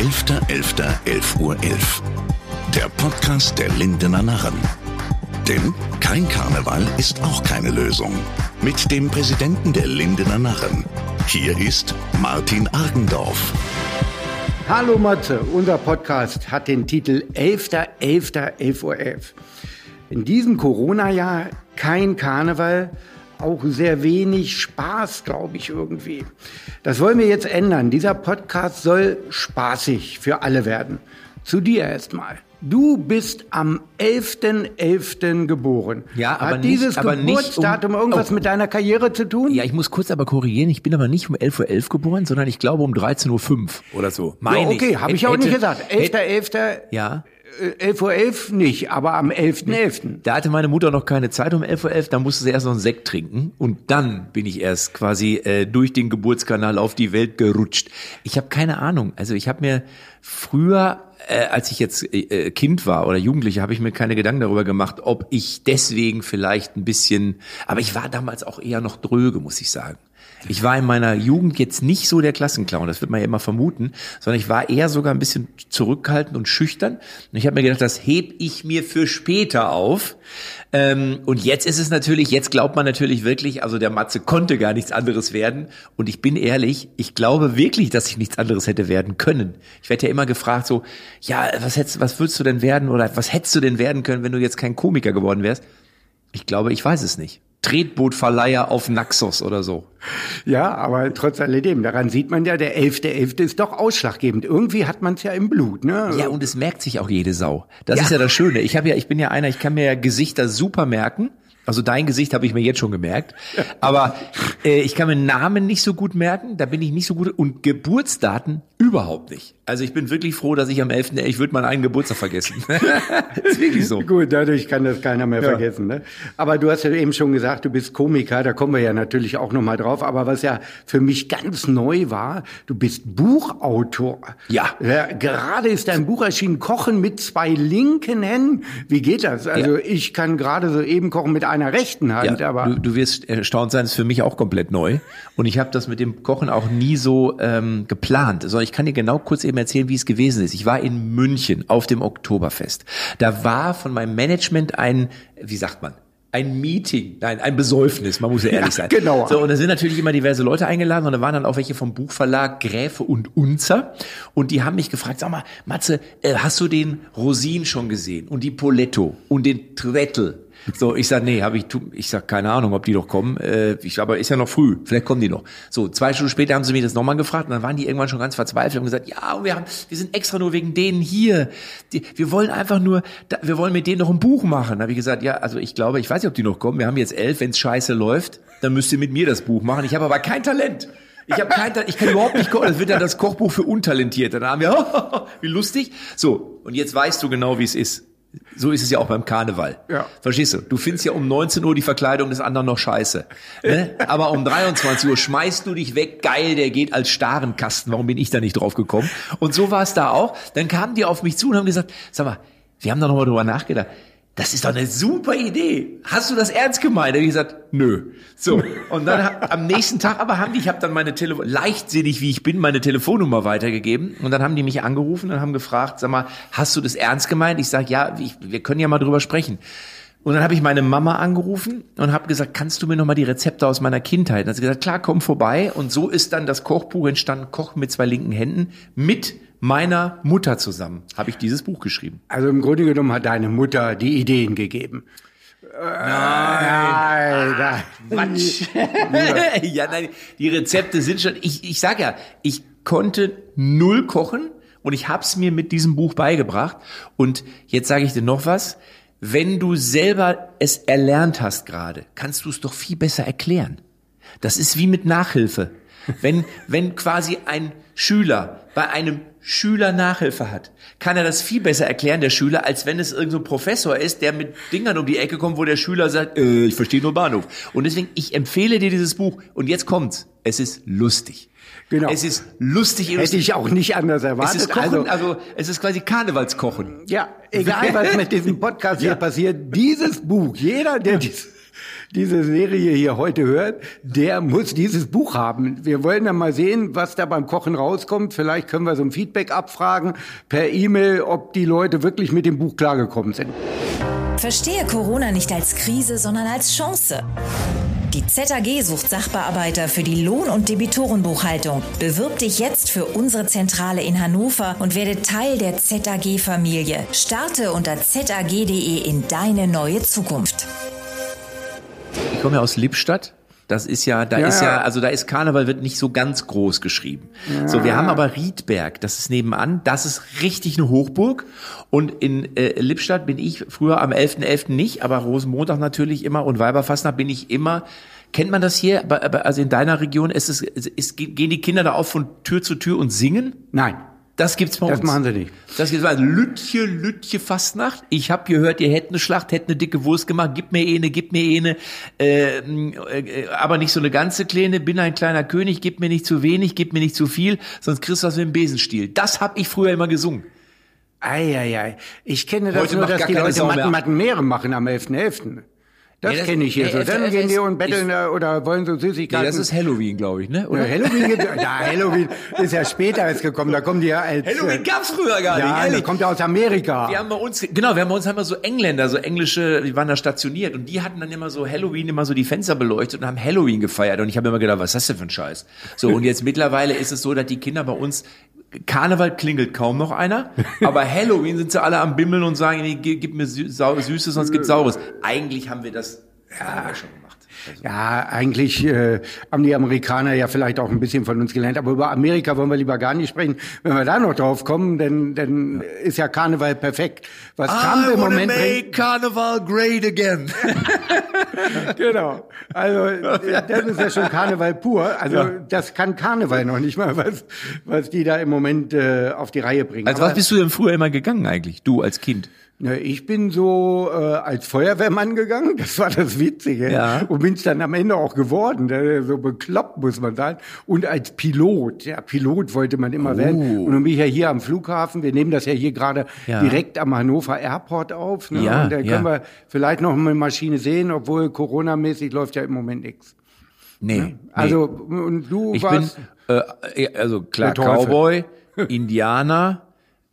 11.11.11 Uhr. 11. Der Podcast der Lindener Narren. Denn kein Karneval ist auch keine Lösung. Mit dem Präsidenten der Lindener Narren. Hier ist Martin Argendorf. Hallo Matze, unser Podcast hat den Titel 11.11.11 Uhr. 11. In diesem Corona-Jahr kein Karneval, auch sehr wenig Spaß, glaube ich, irgendwie. Das wollen wir jetzt ändern. Dieser Podcast soll spaßig für alle werden. Zu dir erstmal. Du bist am 11.11. .11. geboren. Ja, aber Hat nicht- dieses aber nicht um- Geburtsdatum irgendwas Oh. mit deiner Karriere zu tun? Ja, ich muss kurz aber korrigieren. Ich bin aber nicht um 11.11 Uhr geboren, sondern ich glaube um 13.05 Uhr oder so. ja, Meine okay, habe ich auch Hätte- nicht gesagt. hätte- 11.11. Ja. Äh, 11.11 Uhr 11 nicht, aber am 11.11. Da hatte meine Mutter noch keine Zeit um 11.11 Uhr, da musste sie erst noch einen Sekt trinken und dann bin ich erst quasi äh, durch den Geburtskanal auf die Welt gerutscht. Ich habe keine Ahnung, also ich habe mir früher, äh, als ich jetzt äh, Kind war oder Jugendliche, habe ich mir keine Gedanken darüber gemacht, ob ich deswegen vielleicht ein bisschen, aber ich war damals auch eher noch dröge, muss ich sagen. Ich war in meiner Jugend jetzt nicht so der Klassenclown, das wird man ja immer vermuten, sondern ich war eher sogar ein bisschen zurückhaltend und schüchtern. Und ich habe mir gedacht, das heb ich mir für später auf. Ähm, und jetzt ist es natürlich, jetzt glaubt man natürlich wirklich, also der Matze konnte gar nichts anderes werden. Und ich bin ehrlich, ich glaube wirklich, dass ich nichts anderes hätte werden können. Ich werde ja immer gefragt so, ja, was hättest, was würdest du denn werden oder was hättest du denn werden können, wenn du jetzt kein Komiker geworden wärst? Ich glaube, ich weiß es nicht. Tretbootverleiher auf Naxos oder so. Ja, aber trotz alledem, daran sieht man ja, der 11.11. ist doch ausschlaggebend. Irgendwie hat man es ja im Blut, ne? Ja, und es merkt sich auch jede Sau. Das ist ja das Schöne. Ich habe ja, ich bin ja einer, ich kann mir ja Gesichter super merken. Also dein Gesicht habe ich mir jetzt schon gemerkt. Aber äh, ich kann mir Namen nicht so gut merken, da bin ich nicht so gut. Und Geburtsdaten überhaupt nicht. Also ich bin wirklich froh, dass ich am 11. Ich würde meinen eigenen Geburtstag vergessen. ist wirklich so. Gut, dadurch kann das keiner mehr vergessen. Ne? Aber du hast ja eben schon gesagt, du bist Komiker, da kommen wir ja natürlich auch nochmal drauf. Aber was ja für mich ganz neu war, du bist Buchautor. Ja. gerade ist dein Buch erschienen, Kochen mit zwei linken Händen. Wie geht das? Also ich kann gerade so eben kochen mit einer rechten Hand, Ja, aber du, du wirst erstaunt sein, ist für mich auch komplett neu. Und ich habe das mit dem Kochen auch nie so ähm, geplant. Sondern ich kann dir genau kurz eben erzählen, wie es gewesen ist. Ich war in München auf dem Oktoberfest. Da war von meinem Management ein, wie sagt man, ein Meeting, nein, ein Besäufnis, man muss ja ehrlich sein. genau. So, und da sind natürlich immer diverse Leute eingeladen und da waren dann auch welche vom Buchverlag Gräfe und Unzer und die haben mich gefragt, sag mal, Matze, äh, hast du den Rosin schon gesehen und die Poletto und den Trettel? So, ich sag, nee, habe ich, ich sag, keine Ahnung, ob die noch kommen. Äh, ich, aber ist ja noch früh, vielleicht kommen die noch. So, zwei Stunden später haben sie mich das nochmal gefragt und dann waren die irgendwann schon ganz verzweifelt und gesagt, ja, wir haben, wir sind extra nur wegen denen hier. Die, wir wollen einfach nur, da, wir wollen mit denen noch ein Buch machen. Da habe ich gesagt, ja, also ich glaube, ich weiß nicht, ob die noch kommen. Wir haben jetzt elf, wenn's scheiße läuft, dann müsst ihr mit mir das Buch machen. Ich habe aber kein Talent. Ich habe kein Talent, ich kann überhaupt nicht kochen. Das wird dann das Kochbuch für Untalentierte. Da haben wir, wie lustig. So, und jetzt weißt du genau, wie es ist. So ist es ja auch beim Karneval. Ja. Verstehst du? Du findest ja um 19 Uhr die Verkleidung des anderen noch scheiße. Ne? Aber um 23 Uhr schmeißt du dich weg. Geil, der geht als Starenkasten. Warum bin ich da nicht drauf gekommen? Und so war es da auch. Dann kamen die auf mich zu und haben gesagt, sag mal, wir haben da nochmal drüber nachgedacht. Das ist doch eine super Idee. Hast du das ernst gemeint? Hab ich gesagt, nö. So. Und dann am nächsten Tag aber haben die, ich habe dann meine Telefon, leichtsinnig wie ich bin, meine Telefonnummer weitergegeben. Und dann haben die mich angerufen und haben gefragt, sag mal, hast du das ernst gemeint? Ich sag, ja, ich, wir können ja mal drüber sprechen. Und dann habe ich meine Mama angerufen und habe gesagt, kannst du mir noch mal die Rezepte aus meiner Kindheit? Und dann hat sie gesagt, klar, komm vorbei. Und so ist dann das Kochbuch entstanden, Kochen mit zwei linken Händen, mit meiner Mutter zusammen habe ich dieses Buch geschrieben. also im Grunde genommen hat deine Mutter die Ideen gegeben. Nein, nein. ja, nein, die Rezepte sind schon, ich, ich sag ja, ich konnte null kochen und ich hab's mir mit diesem Buch beigebracht. Und jetzt sage ich dir noch was, wenn du selber es erlernt hast gerade, kannst du es doch viel besser erklären. Das ist wie mit Nachhilfe. Wenn, wenn quasi ein Schüler bei einem Schüler Nachhilfe hat, kann er das viel besser erklären, der Schüler, als wenn es irgendein so ein Professor ist, der mit Dingern um die Ecke kommt, wo der Schüler sagt, äh, ich verstehe nur Bahnhof. Und deswegen, ich empfehle dir dieses Buch. Und jetzt kommt's. Es ist lustig. Genau. Es ist lustig. Hätte ich auch nicht anders es erwartet. ist Kochen, also, also es ist quasi Karnevalskochen. ja, egal was mit diesem Podcast hier passiert, dieses Buch, jeder, der dies, diese Serie hier heute hört, der muss dieses Buch haben. Wir wollen dann mal sehen, was da beim Kochen rauskommt. Vielleicht können wir so ein Feedback abfragen per E-Mail, ob die Leute wirklich mit dem Buch klargekommen sind. Verstehe Corona nicht als Krise, sondern als Chance. Die ZAG sucht Sachbearbeiter für die Lohn- und Debitorenbuchhaltung. Bewirb dich jetzt für unsere Zentrale in Hannover und werde Teil der ZAG-Familie. Starte unter zag.de in deine neue Zukunft. Ich komme ja aus Lippstadt. Das ist ja, da Ja, ist ja, ja. also da ist Karneval wird nicht so ganz groß geschrieben. So, wir haben aber Riedberg, das ist nebenan, das ist richtig eine Hochburg. Und in äh, Lippstadt bin ich früher am 11.11. nicht, aber Rosenmontag natürlich immer und Weiberfastnacht bin ich immer. Kennt man das hier? Aber, aber also in deiner Region ist es, ist, gehen die Kinder da auch von Tür zu Tür und singen? Nein, Das gibt's bei das uns. machen sie nicht. Das gibt's also Lütje, Lütje Fastnacht. Ich hab gehört, ihr hättet eine Schlacht, hättet eine dicke Wurst gemacht. Gib mir eine, gib mir eine. Äh, äh, aber nicht so eine ganze kleine. Bin ein kleiner König. Gib mir nicht zu wenig, gib mir nicht zu viel, sonst kriegst du was mit dem Besenstiel. Das hab ich früher immer gesungen. Eieiei. Ich kenne das Heute nur, dass die Leute. Matten, Matten Meere machen am 11.11. Das, Nee, das- kenne ich hier nee, so. das- Dann das gehen die und betteln ich- oder wollen so Nee, Süßigkeiten. das ist Halloween, glaube ich, ne? Ja, Oder? Halloween, gibt- ja, Halloween ist ja später erst gekommen. Da kommen die ja als... Halloween gab's früher gar ja, nicht, ehrlich. kommt ja aus Amerika. Wir haben bei uns, genau, wir haben bei uns wir so Engländer, so englische, die waren da stationiert und die hatten dann immer so Halloween immer so die Fenster beleuchtet und haben Halloween gefeiert und ich habe immer gedacht, was ist das denn für ein Scheiß? So und jetzt mittlerweile ist es so, dass die Kinder bei uns Karneval klingelt kaum noch einer, aber Halloween sind sie alle am Bimmeln und sagen, nee, gib, mir Süßes, sonst gibt's Saures. Eigentlich haben wir das ja, schon gemacht. Also, Ja, eigentlich äh, haben die Amerikaner ja vielleicht auch ein bisschen von uns gelernt, aber über Amerika wollen wir lieber gar nicht sprechen. Wenn wir da noch drauf kommen, dann, dann ist ja Karneval perfekt. Was Trump im Moment bringt, Carnival great again. genau. Also das ist ja schon Karneval pur. Also das kann Karneval noch nicht mal, was was die da im Moment äh, auf die Reihe bringen. Als Aber- was bist du denn früher immer gegangen eigentlich, du als Kind? Ne, ich bin so äh, als Feuerwehrmann gegangen, das war das Witzige. Ja. Und bin's dann am Ende auch geworden. ne, So bekloppt muss man sein. Und als Pilot, ja, Pilot wollte man immer werden. Und dann bin ich ja hier am Flughafen. Wir nehmen das ja hier gerade Ja. direkt am Hannover Airport auf. Ne? Ja, und da ja. können wir vielleicht noch eine Maschine sehen, obwohl Corona-mäßig läuft ja im Moment nichts. Nee. Also, und du Ich bin, warst... äh, also klar. Cowboy, Indianer,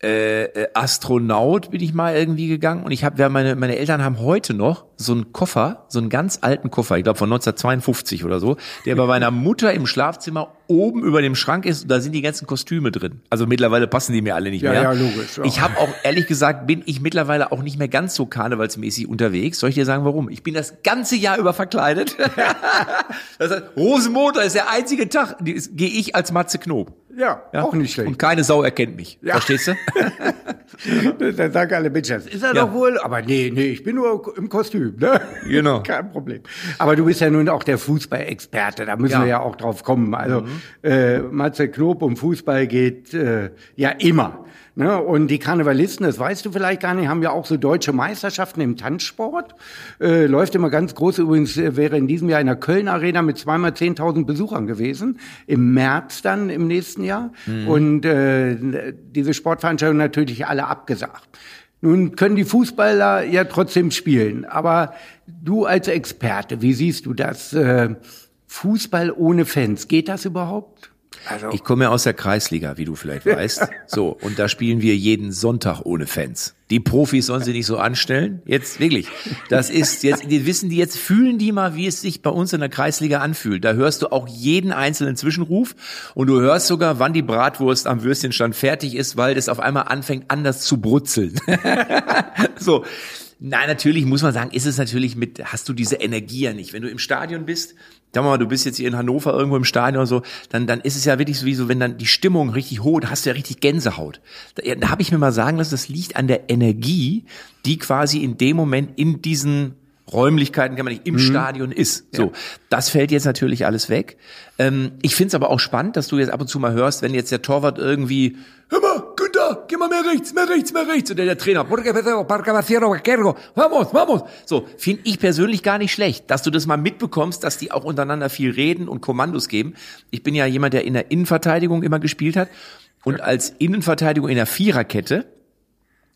äh, äh, Astronaut bin ich mal irgendwie gegangen und ich habe, ja, meine, meine Eltern haben heute noch so einen Koffer, so einen ganz alten Koffer, ich glaube von 1952 oder so, der bei meiner Mutter im Schlafzimmer oben über dem Schrank ist, da sind die ganzen Kostüme drin. Also mittlerweile passen die mir alle nicht Ja, mehr. ja, logisch, ja. Ich habe auch, ehrlich gesagt, bin ich mittlerweile auch nicht mehr ganz so karnevalsmäßig unterwegs. Soll ich dir sagen, warum? Ich bin das ganze Jahr über verkleidet. das heißt, Rosenmontag ist der einzige Tag, gehe ich als Matze Knob. Ja, Ja? auch nicht schlecht. Und keine Sau erkennt mich. Ja. Verstehst du? Dann sagen alle das ist er Ja. doch wohl. Aber nee, nee, ich bin nur im Kostüm. Ne? Genau. Kein Problem. Aber du bist ja nun auch der Fußballexperte. Da müssen. Mhm. wir ja auch drauf kommen. Also äh, Matze Knob um Fußball geht äh, ja immer. Ne? Und die Karnevalisten, das weißt du vielleicht gar nicht, haben ja auch so deutsche Meisterschaften im Tanzsport. Äh, läuft immer ganz groß. Übrigens äh, wäre in diesem Jahr in der Köln Arena mit zweimal 10.000 Besuchern gewesen. Im März dann im nächsten Jahr. Mhm. Und äh, diese Sportveranstaltungen natürlich alle abgesagt. Nun können die Fußballer ja trotzdem spielen, aber du als Experte, wie siehst du das? Äh, Fußball ohne Fans, geht das überhaupt? Also, Ich komme ja aus der Kreisliga, wie du vielleicht weißt. So, und da spielen wir jeden Sonntag ohne Fans. Die Profis sollen sie nicht so anstellen. Jetzt wirklich. Das ist jetzt, die wissen die jetzt, fühlen die mal, wie es sich bei uns in der Kreisliga anfühlt. Da hörst du auch jeden einzelnen Zwischenruf und du hörst sogar, wann die Bratwurst am Würstchenstand fertig ist, weil das auf einmal anfängt anders zu brutzeln. so. Nein, natürlich muss man sagen, ist es natürlich mit, hast du diese Energie ja nicht. Wenn du im Stadion bist, Sag mal, du bist jetzt hier in Hannover irgendwo im Stadion oder so, dann, dann ist es ja wirklich so wie so, wenn dann die Stimmung richtig hoch, da hast du ja richtig Gänsehaut. Da, ja, da habe ich mir mal sagen lassen, das liegt an der Energie, die quasi in dem Moment in diesen Räumlichkeiten, kann man nicht, im Stadion ist. So, das fällt jetzt natürlich alles weg. Ähm, ich find's aber auch spannend, dass du jetzt ab und zu mal hörst, wenn jetzt der Torwart irgendwie, hör mal, Geh mal mehr rechts, mehr rechts, mehr rechts. Und der, der Trainer, vamos, vamos. So, finde ich persönlich gar nicht schlecht, dass du das mal mitbekommst, dass die auch untereinander viel reden und Kommandos geben. Ich bin ja jemand, der in der Innenverteidigung immer gespielt hat. Und als Innenverteidigung in der Viererkette,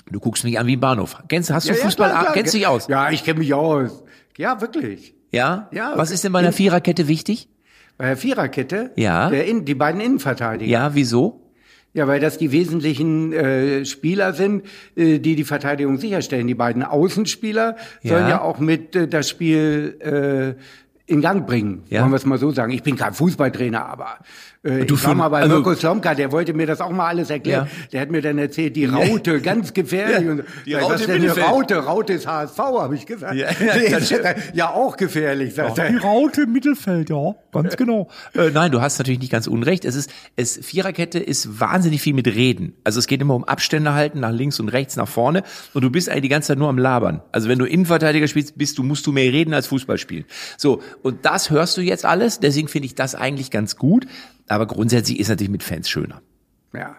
du guckst mich an wie ein Bahnhof. Kennst, hast du Ja, ja, Fußball, klar, klar. kennst du dich aus? Ja, ich kenne mich aus. Ja, wirklich. Ja? Ja, Was ist denn bei einer Viererkette wichtig? Bei der Viererkette, Ja. der In, die beiden Innenverteidiger. Ja, wieso? Ja, weil das die wesentlichen äh, Spieler sind, äh, die die Verteidigung sicherstellen. Die beiden Außenspieler Ja. sollen ja auch mit äh, das Spiel äh, in Gang bringen, Ja. wollen wir es mal so sagen. Ich bin kein Fußballtrainer, aber äh, Du ich war mal bei also- Mirko Slomka, der wollte mir das auch mal alles erklären. Ja. Der hat mir dann erzählt, die Raute, ganz gefährlich. Ja, Und, die Sag Raute was denn eine Mittelfeld. Raute? Raute ist HSV, habe ich gesagt. Ja, ja, ja auch gefährlich, sagt er. Raute im Mittelfeld, ja, ganz genau. Äh, nein, du hast natürlich nicht ganz unrecht. Es ist, es, Viererkette ist wahnsinnig viel mit Reden. Also es geht immer um Abstände halten, nach links und rechts, nach vorne. Und du bist eigentlich die ganze Zeit nur am Labern. Also wenn du Innenverteidiger spielst, bist du, musst du mehr reden als Fußball spielen. So. Und das hörst du jetzt alles. Deswegen finde ich das eigentlich ganz gut. Aber grundsätzlich ist natürlich mit Fans schöner. Ja.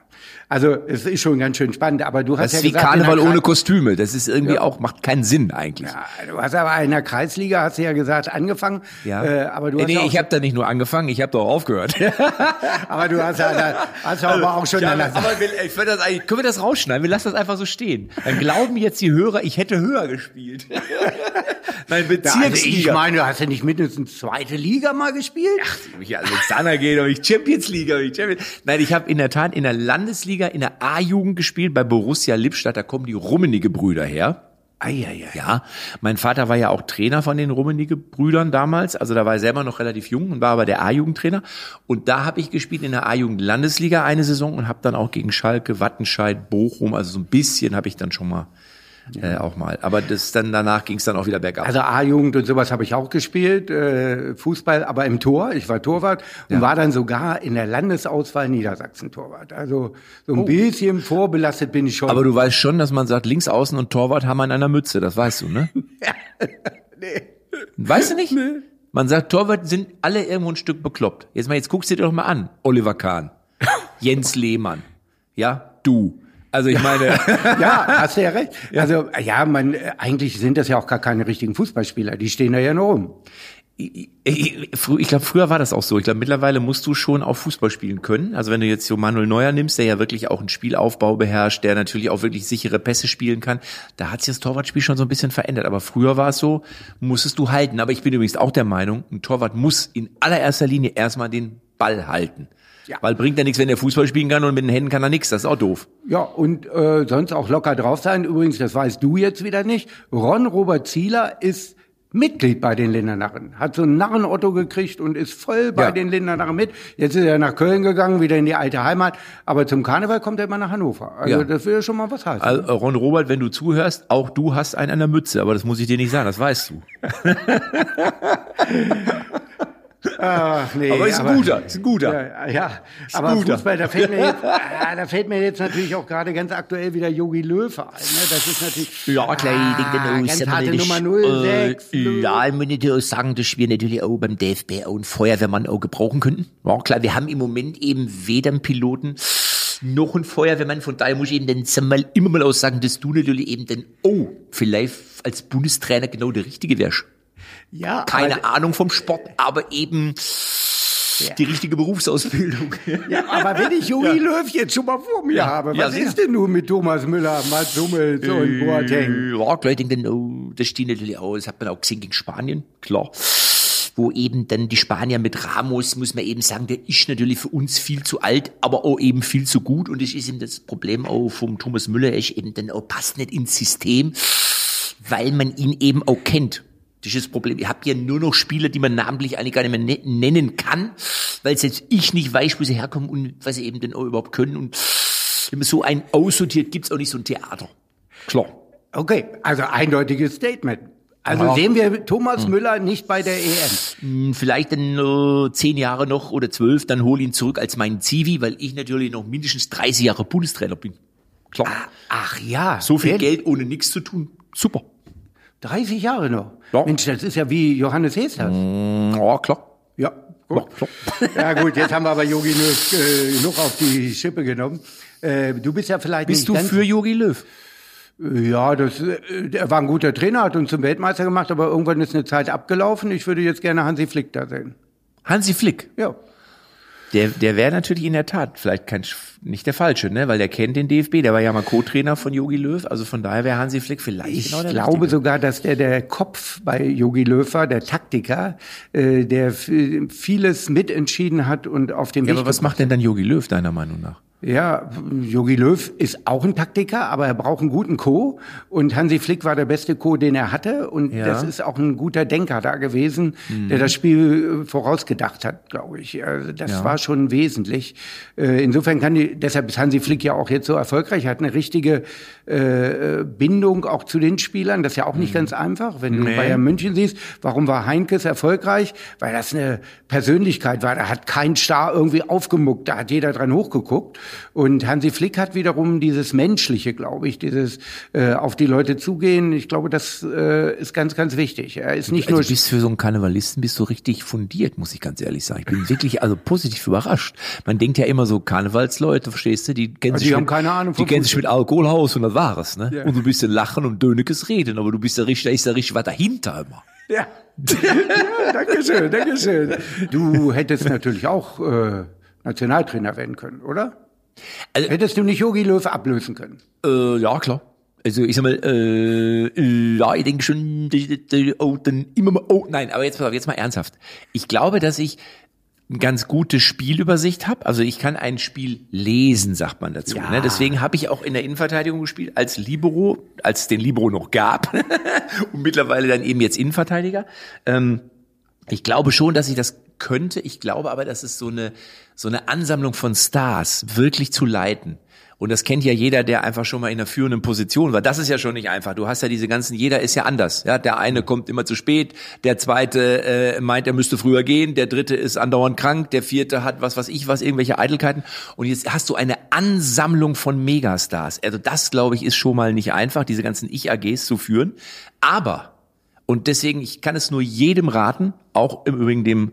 Also es ist schon ganz schön spannend, aber du hast Das ja ist wie gesagt, Karneval ohne Kostüme. Das ist irgendwie auch, macht keinen Sinn eigentlich. Ja, du hast aber in der Kreisliga, hast du ja gesagt, angefangen. Ja. Äh, aber du Äh, hast nee, ja auch, ich habe da nicht nur angefangen, ich habe doch aufgehört. aber du hast ja, da, hast ja aber auch schon Ja, an der aber ich find das eigentlich, können wir das rausschneiden? Wir lassen das einfach so stehen. Dann glauben jetzt die Hörer, ich hätte höher gespielt. Nein, Ja, also ich Bezirksliga. meine, du hast ja nicht mindestens zweite Liga mal gespielt? ich Alexander geht, ob ich Champions League, ob ich Champions Nein, ich habe in der Tat in der Landesliga, in der A-Jugend gespielt, bei Borussia Lippstadt, da kommen die Rummenigge Brüder her. Eieiei. Ja, mein Vater war ja auch Trainer von den Rummenigge Brüdern damals, also da war er selber noch relativ jung und war aber der A-Jugendtrainer und da habe ich gespielt in der A-Jugend Landesliga eine Saison und habe dann auch gegen Schalke, Wattenscheid, Bochum, also so ein bisschen habe ich dann schon mal äh, auch mal, aber das dann danach ging es dann auch wieder bergab. Also A-Jugend und sowas habe ich auch gespielt, äh, Fußball, aber im Tor. Ich war Torwart und war dann sogar in der Landesauswahl Niedersachsen Torwart. Also so ein bisschen vorbelastet bin ich schon. aber du weißt schon, dass man sagt, links außen und Torwart haben wir in einer Mütze, das weißt du, ne? nee. Weißt du nicht? Man sagt, Torwart sind alle irgendwo ein Stück bekloppt. Jetzt mal, jetzt guckst du dir doch mal an. Oliver Kahn, Jens Lehmann, ja, du. Also ich meine, Ja, hast du ja recht. Also ja, man eigentlich sind das ja auch gar keine richtigen Fußballspieler. Die stehen da ja nur rum. ich, ich, ich glaube, früher war das auch so. Ich glaube, mittlerweile musst du schon auch Fußball spielen können. Also wenn du jetzt so Manuel Neuer nimmst, der ja wirklich auch einen Spielaufbau beherrscht, der natürlich auch wirklich sichere Pässe spielen kann, da hat sich das Torwartspiel schon so ein bisschen verändert. Aber früher war es so, musstest du halten. Aber ich bin übrigens auch der Meinung, ein Torwart muss in allererster Linie erstmal den Ball halten. Ja. Weil bringt ja nichts, wenn er Fußball spielen kann und mit den Händen kann er nichts. Das ist auch doof. Ja, und äh, sonst auch locker drauf sein. Übrigens, das weißt du jetzt wieder nicht. Ron Robert Zieler ist Mitglied bei den Lindernarren. Hat so einen Narren-Otto gekriegt und ist voll bei Ja. den Lindernarren mit. Jetzt ist er nach Köln gegangen, wieder in die alte Heimat. Aber zum Karneval kommt er immer nach Hannover. Also Ja. das will ja schon mal was heißen. Also, Ron Robert, wenn du zuhörst, auch du hast einen an der Mütze, aber das muss ich dir nicht sagen, das weißt du. Ach, nee, Aber ist ein guter, ist ein guter. Ja, ja. aber guter. Fußball, da fällt mir jetzt, ah, da fällt mir jetzt natürlich auch gerade ganz aktuell wieder Yogi Löw ein. Ne? Das ist natürlich Ja, klar, ah, dann ganz harte Nummer 06. Äh, ja, ich muss natürlich auch sagen, dass wir natürlich auch beim DFB auch einen Feuerwehrmann auch gebrauchen könnten. Ja, klar, wir haben im Moment eben weder einen Piloten noch einen Feuerwehrmann. Von daher muss ich eben dann sag mal, immer mal auch sagen, dass du natürlich eben dann, oh, vielleicht als Bundestrainer genau der Richtige wärst. Ja, Keine Ahnung vom Sport, aber eben die richtige Berufsausbildung. ja, aber wenn ich Jogi Löw jetzt schon mal vor mir habe, Ja, was sicher. ist denn nun mit Thomas Müller, Mats Hummels und Boateng? Ja, klar, ich denke dann, oh, das steht natürlich auch, das hat man auch gesehen gegen Spanien, klar. Wo eben dann die Spanier mit Ramos, muss man eben sagen, der ist natürlich für uns viel zu alt, aber auch eben viel zu gut. Und das ist eben das Problem auch vom Thomas Müller, er ist eben dann auch passt nicht ins System, weil man ihn eben auch kennt. Das ist das Problem. Ihr habt ja nur noch Spieler, die man namentlich eigentlich gar nicht mehr ne nennen kann, weil selbst ich nicht weiß, wo sie herkommen und was sie eben denn auch überhaupt können. Und wenn man so einen aussortiert, gibt's auch nicht so ein Theater. Klar. Okay, also eindeutiges Statement. Also Ja. sehen wir Thomas Müller nicht bei der EM. Hm, Vielleicht dann äh, zehn Jahre noch oder zwölf, dann hol ihn zurück als meinen Zivi, weil ich natürlich noch mindestens 30 Jahre Bundestrainer bin. Klar. Ach ja. so viel? Geld ohne nichts zu tun. Super. 30 Jahre noch. Ja. Mensch, das ist ja wie Johannes Hesters. Ja, klar. Ja, gut. Ja gut, jetzt haben wir aber Yogi Löw äh, genug auf die Schippe genommen. Äh, du bist ja vielleicht Bist du für Yogi Löw? Ja, das, äh, er war ein guter Trainer, hat uns zum Weltmeister gemacht, aber irgendwann ist eine Zeit abgelaufen. Ich würde jetzt gerne Hansi Flick da sehen. Hansi Flick. Ja. Der, der wäre natürlich in der Tat vielleicht kein, nicht der falsche, ne? weil der kennt den DFB, der war ja mal Co-Trainer von Jogi Löw, also von daher wäre Hansi Flick vielleicht Ich genau der glaube Richtige. sogar, dass der der Kopf bei Jogi Löw war, der Taktiker, äh, der vieles mitentschieden hat und auf dem Ja, Weg aber was macht denn dann Jogi Löw deiner Meinung nach? Ja, Jogi Löw ist auch ein Taktiker, aber er braucht einen guten Co. Und Hansi Flick war der beste Co, den er hatte. Und Ja. das ist auch ein guter Denker da gewesen, der das Spiel äh, vorausgedacht hat, glaube ich. Also das Ja. war schon wesentlich. Äh, Insofern kann die, deshalb ist Hansi Flick ja auch jetzt so erfolgreich, hat eine richtige äh, Bindung auch zu den Spielern. Das ist ja auch nicht ganz einfach. Wenn du Nee. Bayern München siehst, warum war Heinkes erfolgreich? Weil das eine Persönlichkeit war. Da hat kein Star irgendwie aufgemuckt, da hat jeder dran hochgeguckt. Und Hansi Flick hat wiederum dieses Menschliche, glaube ich, dieses äh, auf die Leute zugehen. Ich glaube, das äh, ist ganz, ganz wichtig. Er ist nicht Also nur du bist für so einen Karnevalisten bist du richtig fundiert, muss ich ganz ehrlich sagen. Ich bin wirklich also positiv überrascht. Man denkt ja immer so Karnevalsleute, verstehst du, die kennen Also sich die haben mit, keine Ahnung die kennen sich mit Alkohol aus und das war es, ne? Und du bist ja lachen und dönekes reden, aber du bist ja richtig, da ist ja richtig was dahinter immer. Ja. ja, danke schön, danke schön. Du hättest natürlich auch äh, Nationaltrainer werden können, oder? Also- Hättest du nicht Jogi Löw ablösen können? Äh, ja, klar. Also ich sag mal, äh, ja, ich denke schon, oh, dann immer mal, oh, nein, aber jetzt, pass auf, jetzt mal ernsthaft. Ich glaube, dass ich eine ganz gute Spielübersicht habe. Also ich kann ein Spiel lesen, sagt man dazu. Ja. Ne? Deswegen habe ich auch in der Innenverteidigung gespielt als Libero, als es den Libero noch gab und mittlerweile dann eben jetzt Innenverteidiger. Ähm, ich glaube schon, dass ich das könnte. Ich glaube aber, dass es so eine, so eine Ansammlung von Stars wirklich zu leiten. Und das kennt ja jeder, der einfach schon mal in einer führenden Position war. Das ist ja schon nicht einfach. Du hast ja diese ganzen, jeder ist ja anders. Ja, der eine kommt immer zu spät, der zweite äh, meint, er müsste früher gehen, der dritte ist andauernd krank, der vierte hat was, was ich was, irgendwelche Eitelkeiten. Und jetzt hast du eine Ansammlung von Megastars. Also das, glaube ich, ist schon mal nicht einfach, diese ganzen Ich-AGs zu führen. Aber und deswegen, ich kann es nur jedem raten, auch im Übrigen dem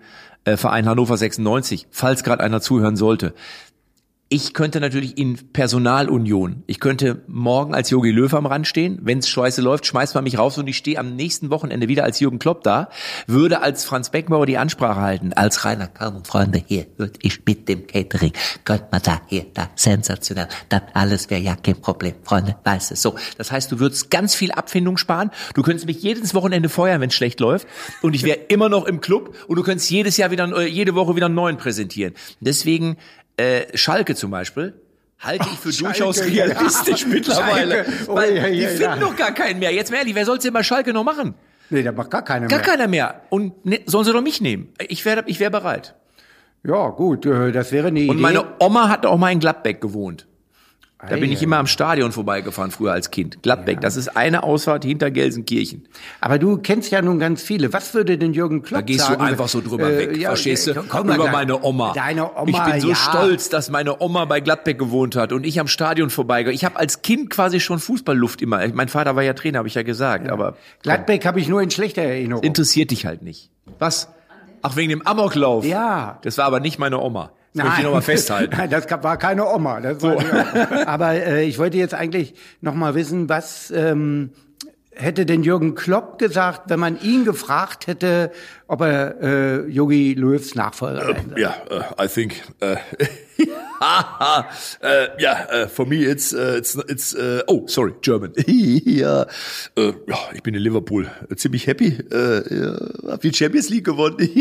Verein Hannover 96, falls gerade einer zuhören sollte. Ich könnte natürlich in Personalunion, ich könnte morgen als Jogi Löw am Rand stehen. Wenn es scheiße läuft, schmeißt man mich raus und ich stehe am nächsten Wochenende wieder als Jürgen Klopp da, würde als Franz Beckenbauer die Ansprache halten. Als Rainer Kalm Freunde, hier würde ich mit dem Catering. Könnte man da, hier, da, sensationell. Das alles wäre ja kein Problem, Freunde, weißt du. So, das heißt, du würdest ganz viel Abfindung sparen. Du könntest mich jedes Wochenende feuern, wenn es schlecht läuft. Und ich wäre immer noch im Club und du könntest jedes Jahr wieder, äh, jede Woche wieder einen neuen präsentieren. Deswegen, äh, Schalke zum Beispiel, halte ich für Schalke, durchaus ja. realistisch mittlerweile. Schalke. Oh, weil ja, die ja, finden ja. doch gar keinen mehr. Jetzt mal ehrlich, wer soll's denn bei Schalke noch machen? Nee, da macht gar keiner Gar mehr. keiner mehr. Und ne, sollen sie doch mich nehmen. Ich wäre ich wär bereit. Ja, gut, äh, das wäre eine Idee. Und meine Oma hat auch mal in Gladbeck gewohnt. Da bin ich immer am Stadion vorbeigefahren, früher als Kind. Gladbeck, das ist eine Ausfahrt hinter Gelsenkirchen. Aber du kennst ja nun ganz viele. Was würde denn Jürgen Klopp Da gehst sagen? du einfach so drüber Äh, weg, ja, verstehst du? komm Über dein- meine Oma. Deine Oma, Ich bin so ja. stolz, dass meine Oma bei Gladbeck gewohnt hat und ich am Stadion vorbeigehe. Ich habe als Kind quasi schon Fußballluft immer. Mein Vater war ja Trainer, habe ich ja gesagt, aber Gladbeck habe ich nur in schlechter Erinnerung. interessiert dich halt nicht. Was? Ach, wegen dem Amoklauf? Ja. Das war aber nicht meine Oma. Das möchte ich nochmal festhalten. Nein, das war keine Oma. Das die- Aber äh, ich wollte jetzt eigentlich noch mal wissen, was ähm, hätte denn Jürgen Klopp gesagt, wenn man ihn gefragt hätte, ob er äh, Jogi Löws Nachfolger sein soll? Yeah, uh, I think. Uh, uh, yeah, for me it's it's it's. Oh, sorry, German. ja, äh, ja, ich bin in Liverpool äh, ziemlich happy. Äh, ja, hab die Champions League gewonnen.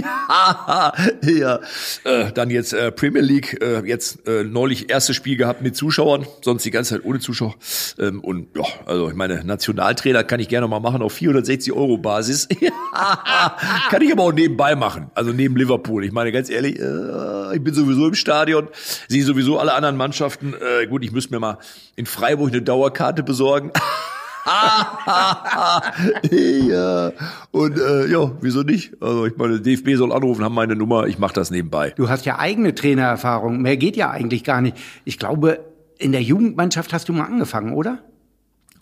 ja, äh, dann jetzt äh, Premier League. Äh, jetzt äh, neulich erstes Spiel gehabt mit Zuschauern, sonst die ganze Zeit ohne Zuschauer. Ähm, und ja, also ich meine Nationaltrainer kann ich gerne mal machen auf 460 Euro Basis. kann ich aber auch nebenbei machen. Also neben Liverpool. Ich meine ganz ehrlich, äh, ich bin sowieso im Stadion, sehe sowieso alle anderen Mannschaften. Äh, gut, ich müsste mir mal in Freiburg eine Dauerkarte besorgen. ja. Und äh, ja, wieso nicht? Also ich meine, DFB soll anrufen, haben meine Nummer, ich mache das nebenbei. Du hast ja eigene Trainererfahrung. Mehr geht ja eigentlich gar nicht. Ich glaube, in der Jugendmannschaft hast du mal angefangen, oder?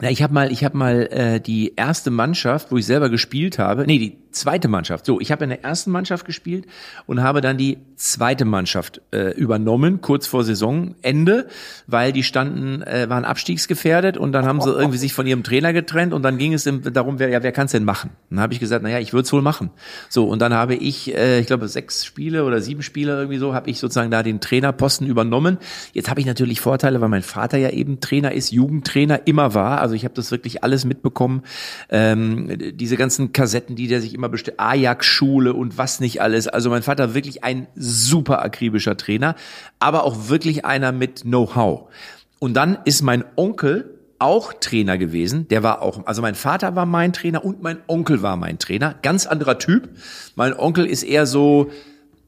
Ja, ich habe mal, ich habe mal äh, die erste Mannschaft, wo ich selber gespielt habe, nee, die zweite Mannschaft. So, ich habe in der ersten Mannschaft gespielt und habe dann die zweite Mannschaft äh, übernommen, kurz vor Saisonende, weil die standen, äh, waren abstiegsgefährdet und dann haben sie irgendwie sich von ihrem Trainer getrennt und dann ging es darum, wer, ja, wer kann es denn machen? Dann habe ich gesagt, naja, ich würde es wohl machen. So, und dann habe ich, äh, ich glaube, sechs Spiele oder sieben Spiele irgendwie so, habe ich sozusagen da den Trainerposten übernommen. Jetzt habe ich natürlich Vorteile, weil mein Vater ja eben Trainer ist, Jugendtrainer immer war. Also ich habe das wirklich alles mitbekommen. Ähm, diese ganzen Kassetten, die der sich immer bestellt, Ajax-Schule und was nicht alles. Also mein Vater wirklich ein super akribischer Trainer, aber auch wirklich einer mit Know-how. Und dann ist mein Onkel auch Trainer gewesen. Der war auch, also mein Vater war mein Trainer und mein Onkel war mein Trainer. Ganz anderer Typ. Mein Onkel ist eher so,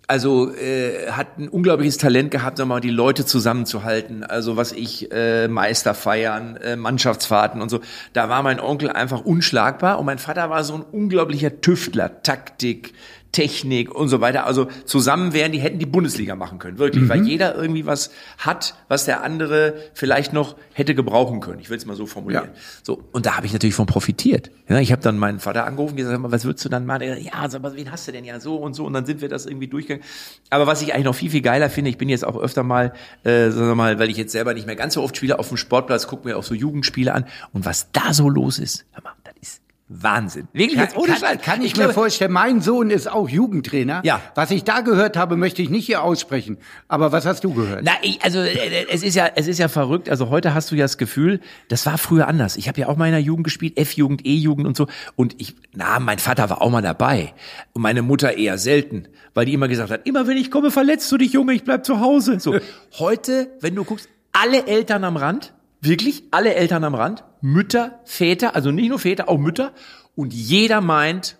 also äh, hat ein unglaubliches Talent gehabt, nochmal die Leute zusammenzuhalten. Also was ich, äh, Meister feiern, äh, Mannschaftsfahrten und so. Da war mein Onkel einfach unschlagbar und mein Vater war so ein unglaublicher Tüftler, Taktik, Technik und so weiter. Also zusammen wären die, hätten die Bundesliga machen können, wirklich, mhm. weil jeder irgendwie was hat, was der andere vielleicht noch hätte gebrauchen können. Ich will es mal so formulieren. Ja. So und da habe ich natürlich von profitiert. Ja, ich habe dann meinen Vater angerufen und gesagt, was würdest du dann machen? Ja, sag mal, wen hast du denn ja so und so und dann sind wir das irgendwie durchgegangen. Aber was ich eigentlich noch viel viel geiler finde, ich bin jetzt auch öfter mal, äh, sagen wir mal, weil ich jetzt selber nicht mehr ganz so oft spiele auf dem Sportplatz, guck mir auch so Jugendspiele an und was da so los ist. Hör mal, Wahnsinn. Wirklich kann, jetzt ohne kann, Kann ich, ich mir glaube, vorstellen, mein Sohn ist auch Jugendtrainer. Ja. Was ich da gehört habe, möchte ich nicht hier aussprechen. Aber was hast du gehört? Na, ich, also äh, es ist ja, es ist ja verrückt. Also heute hast du ja das Gefühl, das war früher anders. Ich habe ja auch mal in der Jugend gespielt, F-Jugend, E-Jugend und so. Und ich, na, mein Vater war auch mal dabei und meine Mutter eher selten, weil die immer gesagt hat, immer wenn ich komme, verletzt du dich, Junge, ich bleib zu Hause. So heute, wenn du guckst, alle Eltern am Rand Wirklich? Alle Eltern am Rand, Mütter, Väter, also nicht nur Väter, auch Mütter. Und jeder meint,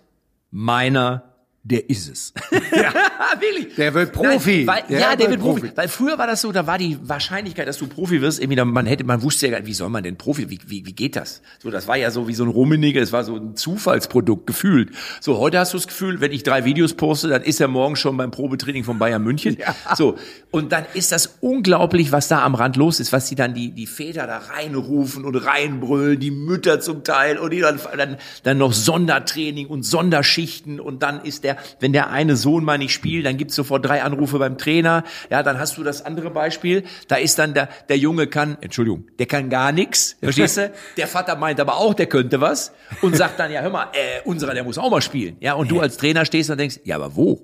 meiner der ist es. Ja, wirklich. Der wird Profi. Nein, weil, der ja, der wird Profi. Profi. Weil früher war das so, da war die Wahrscheinlichkeit, dass du Profi wirst, irgendwie, man hätte, man wusste ja gar nicht, wie soll man denn Profi, wie, wie, wie geht das? So, das war ja so wie so ein Rummeniger, es war so ein Zufallsprodukt gefühlt. So, heute hast du das Gefühl, wenn ich drei Videos poste, dann ist er morgen schon beim Probetraining von Bayern München. Ja. So. Und dann ist das unglaublich, was da am Rand los ist, was die dann, die, die Väter da reinrufen und reinbrüllen, die Mütter zum Teil und die dann, dann, dann noch Sondertraining und Sonderschichten und dann ist der, wenn der eine Sohn mal nicht spielt, dann gibt's sofort drei Anrufe beim Trainer. Ja, dann hast du das andere Beispiel. Da ist dann der, der Junge kann, Entschuldigung, der kann gar nichts, verstehst du? Der Vater meint aber auch, der könnte was und sagt dann, ja, hör mal, äh, unserer, der muss auch mal spielen. Ja, und du als Trainer stehst und denkst, ja, aber wo?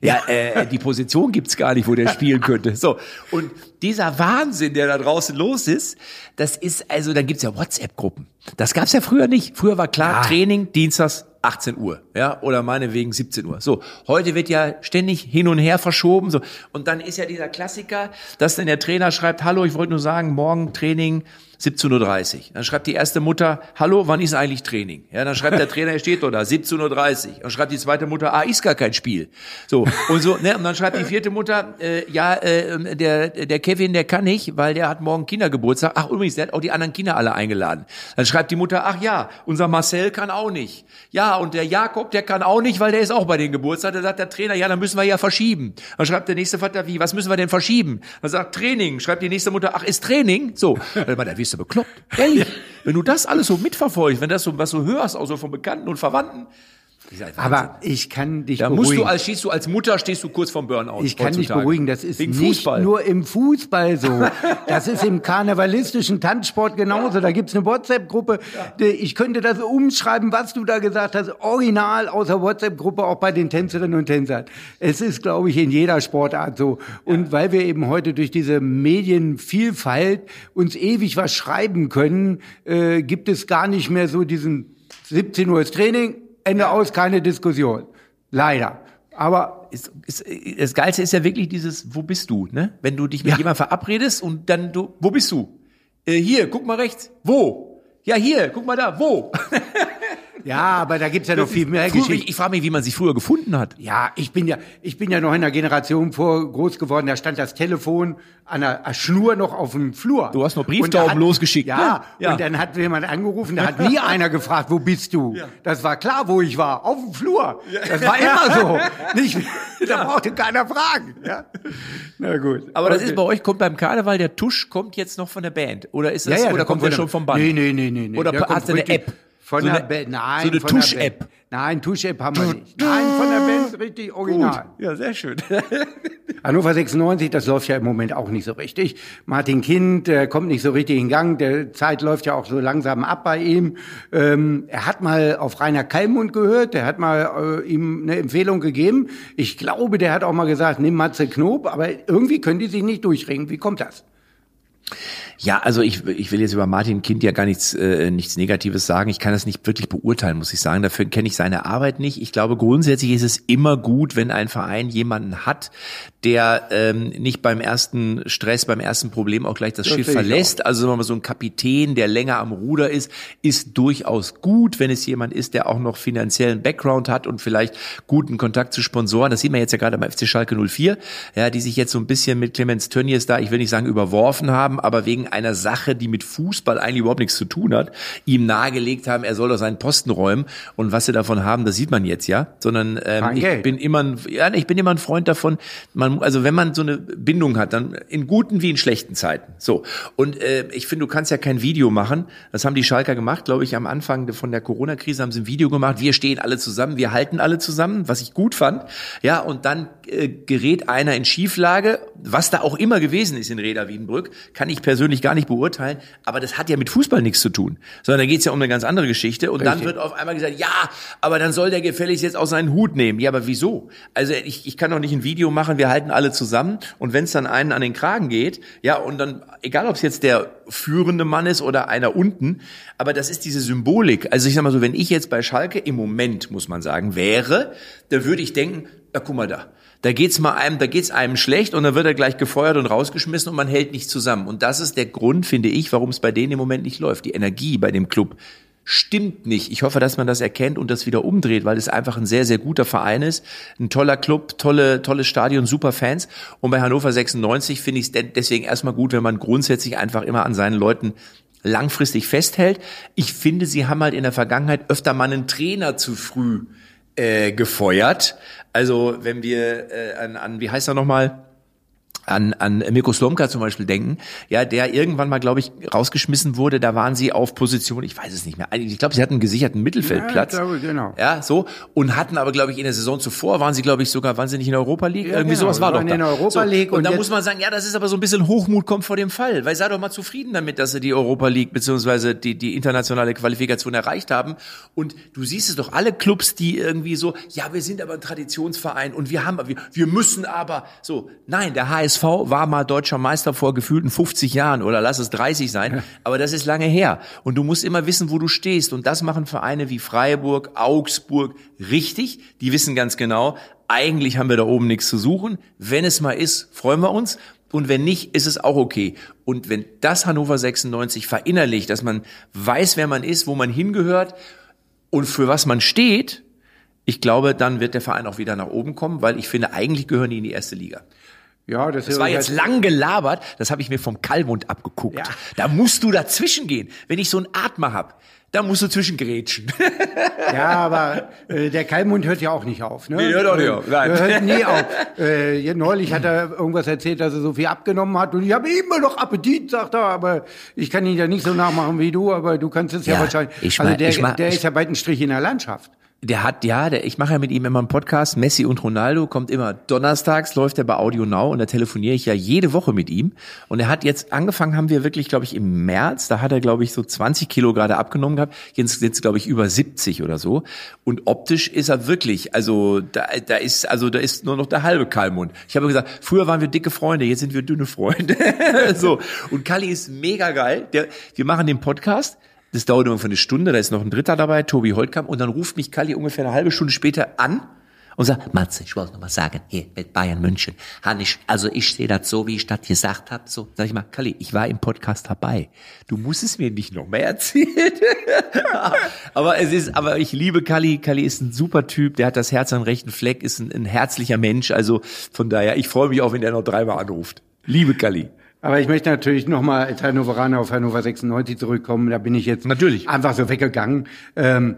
Ja, äh, die Position gibt's gar nicht, wo der spielen könnte. So und dieser Wahnsinn, der da draußen los ist, das ist also, dann gibt's ja WhatsApp-Gruppen. Das gab's ja früher nicht. Früher war klar, ja. Training Dienstags 18 Uhr, ja, oder meinetwegen 17 Uhr. So, heute wird ja ständig hin und her verschoben, so. Und dann ist ja dieser Klassiker, dass dann der Trainer schreibt, hallo, ich wollte nur sagen, morgen Training 17.30 Uhr. Dann schreibt die erste Mutter, hallo, wann ist eigentlich Training? Ja, dann schreibt der Trainer, er steht da, 17.30 Uhr. Dann schreibt die zweite Mutter, ah, ist gar kein Spiel. So, und so, ne, und dann schreibt die vierte Mutter, äh, ja, äh, der, der Kevin, der kann nicht, weil der hat morgen Kindergeburtstag. Ach, übrigens, der hat auch die anderen Kinder alle eingeladen. Dann schreibt die Mutter, ach ja, unser Marcel kann auch nicht. Ja, und der Jakob, der kann auch nicht, weil der ist auch bei den Geburtstag. Da sagt der Trainer, ja, dann müssen wir ja verschieben. Dann schreibt der nächste Vater, wie, was müssen wir denn verschieben? Dann sagt Training. Schreibt die nächste Mutter, ach, ist Training? So. Dann bist du bekloppt. Ehrlich. Wenn du das alles so mitverfolgst, wenn das so, was du hörst, auch so von Bekannten und Verwandten, aber ich kann dich da beruhigen. musst du als stehst du als Mutter stehst du kurz vom Burnout. Ich kann dich beruhigen, das ist Wegen nicht Fußball. nur im Fußball so. Das ist im karnevalistischen Tanzsport genauso. Da gibt's eine WhatsApp-Gruppe. Ich könnte das umschreiben, was du da gesagt hast, original aus der WhatsApp-Gruppe auch bei den Tänzerinnen und Tänzern. Es ist, glaube ich, in jeder Sportart so. Und ja. weil wir eben heute durch diese Medienvielfalt uns ewig was schreiben können, äh, gibt es gar nicht mehr so diesen 17 Uhr Training, Ende aus, keine Diskussion. Leider. Aber ist, ist, das Geilste ist ja wirklich dieses, wo bist du, ne? Wenn du dich mit ja. jemandem verabredest und dann du, wo bist du? Äh, hier, guck mal rechts. Wo? Ja, hier, guck mal da. Wo? Ja, aber da gibt's ja noch viel mehr Geschichten. Ich, ich frage mich, wie man sich früher gefunden hat. Ja, ich bin ja, ich bin ja noch in der Generation vor groß geworden. Da stand das Telefon an der Schnur noch auf dem Flur. Du hast noch Brieftauben hat, losgeschickt. Ja, ne? ja, und dann hat jemand angerufen. Da hat nie einer gefragt, wo bist du? Ja. Das war klar, wo ich war. Auf dem Flur. Das war immer so. Nicht, da brauchte keiner fragen. Ja. Na gut. Aber okay. das ist bei euch kommt beim Karneval der Tusch kommt jetzt noch von der Band oder ist das ja, ja, oder kommt der schon vom Band? Nee, nee, nee, nee. Oder hast du eine App? Von so der eine, Band, nein. So eine von der Tusch-App. Nein, Tusch-App haben wir nicht. Nein, von der Band richtig original. Ja, sehr schön. Hannover 96, das läuft ja im Moment auch nicht so richtig. Martin Kind äh, kommt nicht so richtig in Gang. Der Zeit läuft ja auch so langsam ab bei ihm. Ähm, er hat mal auf Rainer Kallmund gehört. Der hat mal äh, ihm eine Empfehlung gegeben. Ich glaube, der hat auch mal gesagt, nimm Matze Knob. Aber irgendwie können die sich nicht durchringen. Wie kommt das? Ja, also ich, ich will jetzt über Martin Kind ja gar nichts, äh, nichts Negatives sagen. Ich kann das nicht wirklich beurteilen, muss ich sagen. Dafür kenne ich seine Arbeit nicht. Ich glaube, grundsätzlich ist es immer gut, wenn ein Verein jemanden hat, der ähm, nicht beim ersten Stress, beim ersten Problem auch gleich das, Das Schiff verlässt. Also sagen wir mal, so ein Kapitän, der länger am Ruder ist, ist durchaus gut, wenn es jemand ist, der auch noch finanziellen Background hat und vielleicht guten Kontakt zu Sponsoren. Das sieht man jetzt ja gerade beim FC Schalke 04, ja, die sich jetzt so ein bisschen mit Clemens Tönnies da, ich will nicht sagen überworfen haben, aber wegen einer Sache, die mit Fußball eigentlich überhaupt nichts zu tun hat, ihm nahegelegt haben, er soll doch seinen Posten räumen. Und was sie davon haben, das sieht man jetzt ja. Sondern ähm, ich bin immer, ein, ja, ich bin immer ein Freund davon. Man, also wenn man so eine Bindung hat, dann in guten wie in schlechten Zeiten. So und äh, ich finde, du kannst ja kein Video machen. Das haben die Schalker gemacht, glaube ich, am Anfang von der Corona-Krise haben sie ein Video gemacht. Wir stehen alle zusammen, wir halten alle zusammen, was ich gut fand. Ja, und dann äh, gerät einer in Schieflage, was da auch immer gewesen ist in Reda Wiedenbrück, kann ich persönlich gar nicht beurteilen. Aber das hat ja mit Fußball nichts zu tun, sondern da geht's ja um eine ganz andere Geschichte. Und dann Richtig. wird auf einmal gesagt, ja, aber dann soll der gefälligst jetzt auch seinen Hut nehmen. Ja, aber wieso? Also ich, ich kann doch nicht ein Video machen, wir halten alle zusammen und wenn es dann einen an den Kragen geht, ja, und dann, egal ob es jetzt der führende Mann ist oder einer unten, aber das ist diese Symbolik. Also ich sag mal so, wenn ich jetzt bei Schalke im Moment, muss man sagen, wäre, dann würde ich denken, ja, guck mal da. Da geht's mal einem, da geht's einem schlecht und dann wird er gleich gefeuert und rausgeschmissen und man hält nicht zusammen. Und das ist der Grund, finde ich, warum es bei denen im Moment nicht läuft. Die Energie bei dem Club stimmt nicht. Ich hoffe, dass man das erkennt und das wieder umdreht, weil es einfach ein sehr, sehr guter Verein ist. Ein toller Club, tolle, tolles Stadion, super Fans. Und bei Hannover 96 finde ich es de- deswegen erstmal gut, wenn man grundsätzlich einfach immer an seinen Leuten langfristig festhält. Ich finde, sie haben halt in der Vergangenheit öfter mal einen Trainer zu früh äh, gefeuert. Also wenn wir äh, an, an, wie heißt er nochmal? An, an Mirko Slomka zum Beispiel denken, ja, der irgendwann mal, glaube ich, rausgeschmissen wurde, da waren sie auf Position, ich weiß es nicht mehr, ich glaube, sie hatten einen gesicherten Mittelfeldplatz. Ja, glaube, genau. Ja, so. Und hatten aber, glaube ich, in der Saison zuvor, waren sie, glaube ich, sogar, waren sie nicht in der Europa League? Ja, Irgendwie genau, sowas war doch da. in Europa so. League Und, und da muss man sagen, ja, das ist aber so ein bisschen Hochmut kommt vor dem Fall, weil sei doch mal zufrieden damit, dass sie die Europa League beziehungsweise die, die internationale Qualifikation erreicht haben. Und du siehst es doch, alle Clubs, die irgendwie so, ja, wir sind aber ein Traditionsverein und wir haben, wir, wir müssen aber, so, nein, der HSV war mal deutscher Meister vor gefühlten 50 Jahren oder lass es 30 sein, aber das ist lange her. Und du musst immer wissen, wo du stehst. Und das machen Vereine wie Freiburg, Augsburg richtig. Die wissen ganz genau, eigentlich haben wir da oben nichts zu suchen. Wenn es mal ist, freuen wir uns. Und wenn nicht, ist es auch okay. Und wenn das Hannover 96 verinnerlicht, dass man weiß, wer man ist, wo man hingehört und für was man steht, ich glaube, dann wird der Verein auch wieder nach oben kommen, weil ich finde, eigentlich gehören die in die erste Liga. Ja, das, Das war jetzt lang gelabert, das habe ich mir vom Kallmund abgeguckt. Ja. Da musst du dazwischen gehen. Wenn ich so einen Atmer hab, da musst du zwischengrätschen. Ja, aber äh, der Kalmund hört ja auch nicht auf. Ne? Nee, hört auch nicht auf. Nein. Hört nie auf. Äh, neulich hat er irgendwas erzählt, dass er so viel abgenommen hat. Und ich habe immer noch Appetit, sagt er. Aber ich kann ihn ja nicht so nachmachen wie du. Aber du kannst es ja, Ja, wahrscheinlich. ich also mein- der, ich mein- der ist ja bald ein Strich in der Landschaft. Der hat, ja, der, ich mache ja mit ihm immer einen Podcast. Messi und Ronaldo kommt immer donnerstags, läuft er bei Audio Now und da telefoniere ich ja jede Woche mit ihm. Und er hat jetzt angefangen, haben wir wirklich, glaube ich, im März, da hat er, glaube ich, so 20 Kilo gerade abgenommen gehabt. Jetzt sind es, glaube ich, über 70 oder so. Und optisch ist er wirklich, also da, da ist, also da ist nur noch der halbe Kalmund. Ich habe gesagt, früher waren wir dicke Freunde, jetzt sind wir dünne Freunde. so. Und Kalli ist mega geil. Der, wir machen den Podcast. Das dauert ungefähr eine Stunde, da ist noch ein Dritter dabei, Tobi Holtkamp, und dann ruft mich Kalli ungefähr eine halbe Stunde später an und sagt, Matze, ich wollte noch mal sagen, hier mit Bayern München, Han ich, also ich sehe das so, wie ich das gesagt habe, so. Sag ich mal, Kalli, ich war im Podcast dabei. Du musst es mir nicht noch mehr erzählen. aber es ist, aber ich liebe Kalli. Kalli ist ein super Typ, der hat das Herz am rechten Fleck, ist ein, ein herzlicher Mensch, also von daher, ich freue mich auch, wenn der noch dreimal anruft. Liebe Kalli. Aber ich möchte natürlich nochmal als Hannoveraner auf Hannover 96 zurückkommen. Da bin ich jetzt Natürlich. einfach so weggegangen. Ähm,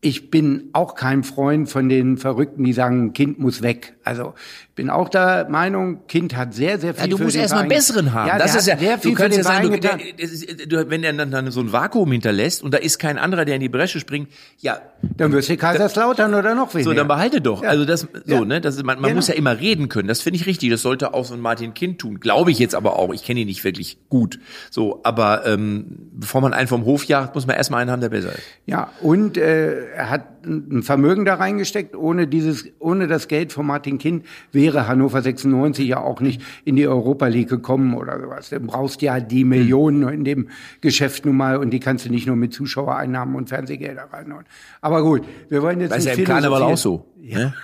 ich bin auch kein Freund von den Verrückten, die sagen, ein Kind muss weg. Also bin auch der Meinung, Kind hat sehr, sehr viel Ja, du musst erstmal einen besseren haben. Ja, das der ist ja, du kannst für ja sagen, du, der, ist, du, wenn er dann, so ein Vakuum hinterlässt und da ist kein anderer, der in die Bresche springt, ja, Dann wirst du Kaiserslautern oder noch weniger. so, dann behalte doch. Ja. Also das, so, Ja. ne, das ist, man, man Genau. muss ja immer reden können. Das finde ich richtig. Das sollte auch so ein Martin Kind tun. Glaube ich jetzt aber auch. Ich kenne ihn nicht wirklich gut. So, aber ähm, bevor man einen vom Hof jagt, muss man erstmal einen haben, der besser ist. Ja, und äh, er hat ein Vermögen da reingesteckt. Ohne dieses, ohne das Geld von Martin Kind wäre Hannover 96 ja auch nicht in die Europa League gekommen oder sowas. Du brauchst ja die Millionen in dem Geschäft nun mal und die kannst du nicht nur mit Zuschauereinnahmen und Fernsehgelder reinhauen. Aber gut, wir wollen jetzt Das ist ja im Karneval auch so. Ne?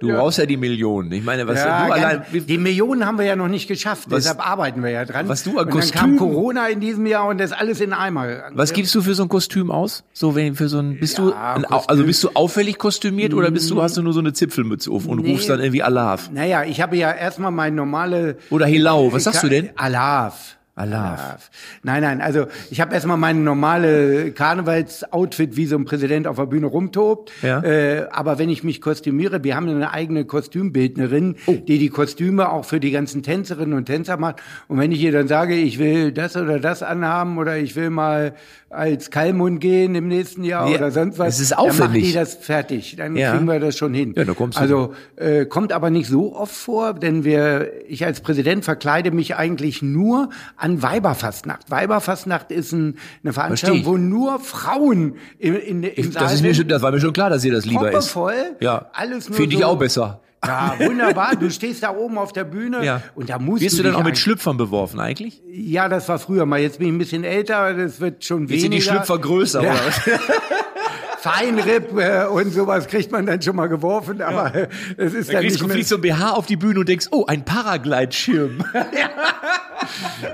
Du brauchst ja die Millionen. Ich meine, was Ja, du allein, die Millionen haben wir ja noch nicht geschafft, Was- deshalb arbeiten wir ja dran. was du an und dann kam Corona in diesem Jahr und das alles in Eimer. was gibst du für so ein Kostüm aus? So wenn für so ein bist du Ja, ein, Kostüm- also bist du auffällig kostümiert oder bist du hast du nur so eine Zipfelmütze auf und Nee. rufst dann irgendwie Alaf? Naja, ich habe ja erstmal mein normale Oder Hilau, was sagst du denn? Alaf. Alaf. Nein, nein, also ich habe erstmal mein normale Karnevalsoutfit, wie so ein Präsident auf der Bühne rumtobt. Ja. Äh, aber wenn ich mich kostümiere, wir haben eine eigene Kostümbildnerin, Oh. die die Kostüme auch für die ganzen Tänzerinnen und Tänzer macht. Und wenn ich ihr dann sage, ich will das oder das anhaben oder ich will mal als Kalmund gehen im nächsten Jahr Ja, oder sonst was, es ist dann macht aufwendig. die das fertig. Dann Ja. kriegen wir das schon hin. Ja, da kommst du. Also äh, kommt aber nicht so oft vor, denn wir, ich als Präsident verkleide mich eigentlich nur an Weiberfastnacht. Weiberfastnacht ist ein, eine Veranstaltung, ich. wo nur Frauen im, in, im Saal Das ist mir sind. schon, das war mir schon klar, dass ihr das lieber ist. Proppevoll, Ja. alles nur Finde ich so- auch besser. Ja, wunderbar. Du stehst da oben auf der Bühne Ja. und da musst Wirst du du dann auch mit Schlüpfern beworfen eigentlich? Ja, das war früher mal. Jetzt bin ich ein bisschen älter, das wird schon Jetzt weniger. sind die Schlüpfer größer, Ja. oder? Feinripp äh, und sowas kriegt man dann schon mal geworfen, aber äh, es ist Da dann kriegst, nicht du mehr. fliegst so ein BH auf die Bühne und denkst, oh, ein Paragleitschirm.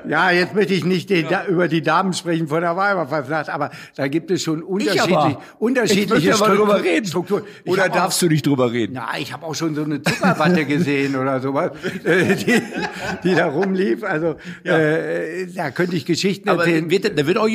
Ja, jetzt möchte ich nicht den, da, über die Damen sprechen von der Weiberfastnacht, aber da gibt es schon unterschiedlich, unterschiedliche ich drüber reden. Strukturen. Ich Oder hab auch- darfst du nicht drüber reden? Na, ich habe auch schon so eine Zuckerwatte gesehen oder sowas, äh, die, die da rumlief. Also äh, da könnte ich Geschichten Aber erzählen. wird, da wird auch,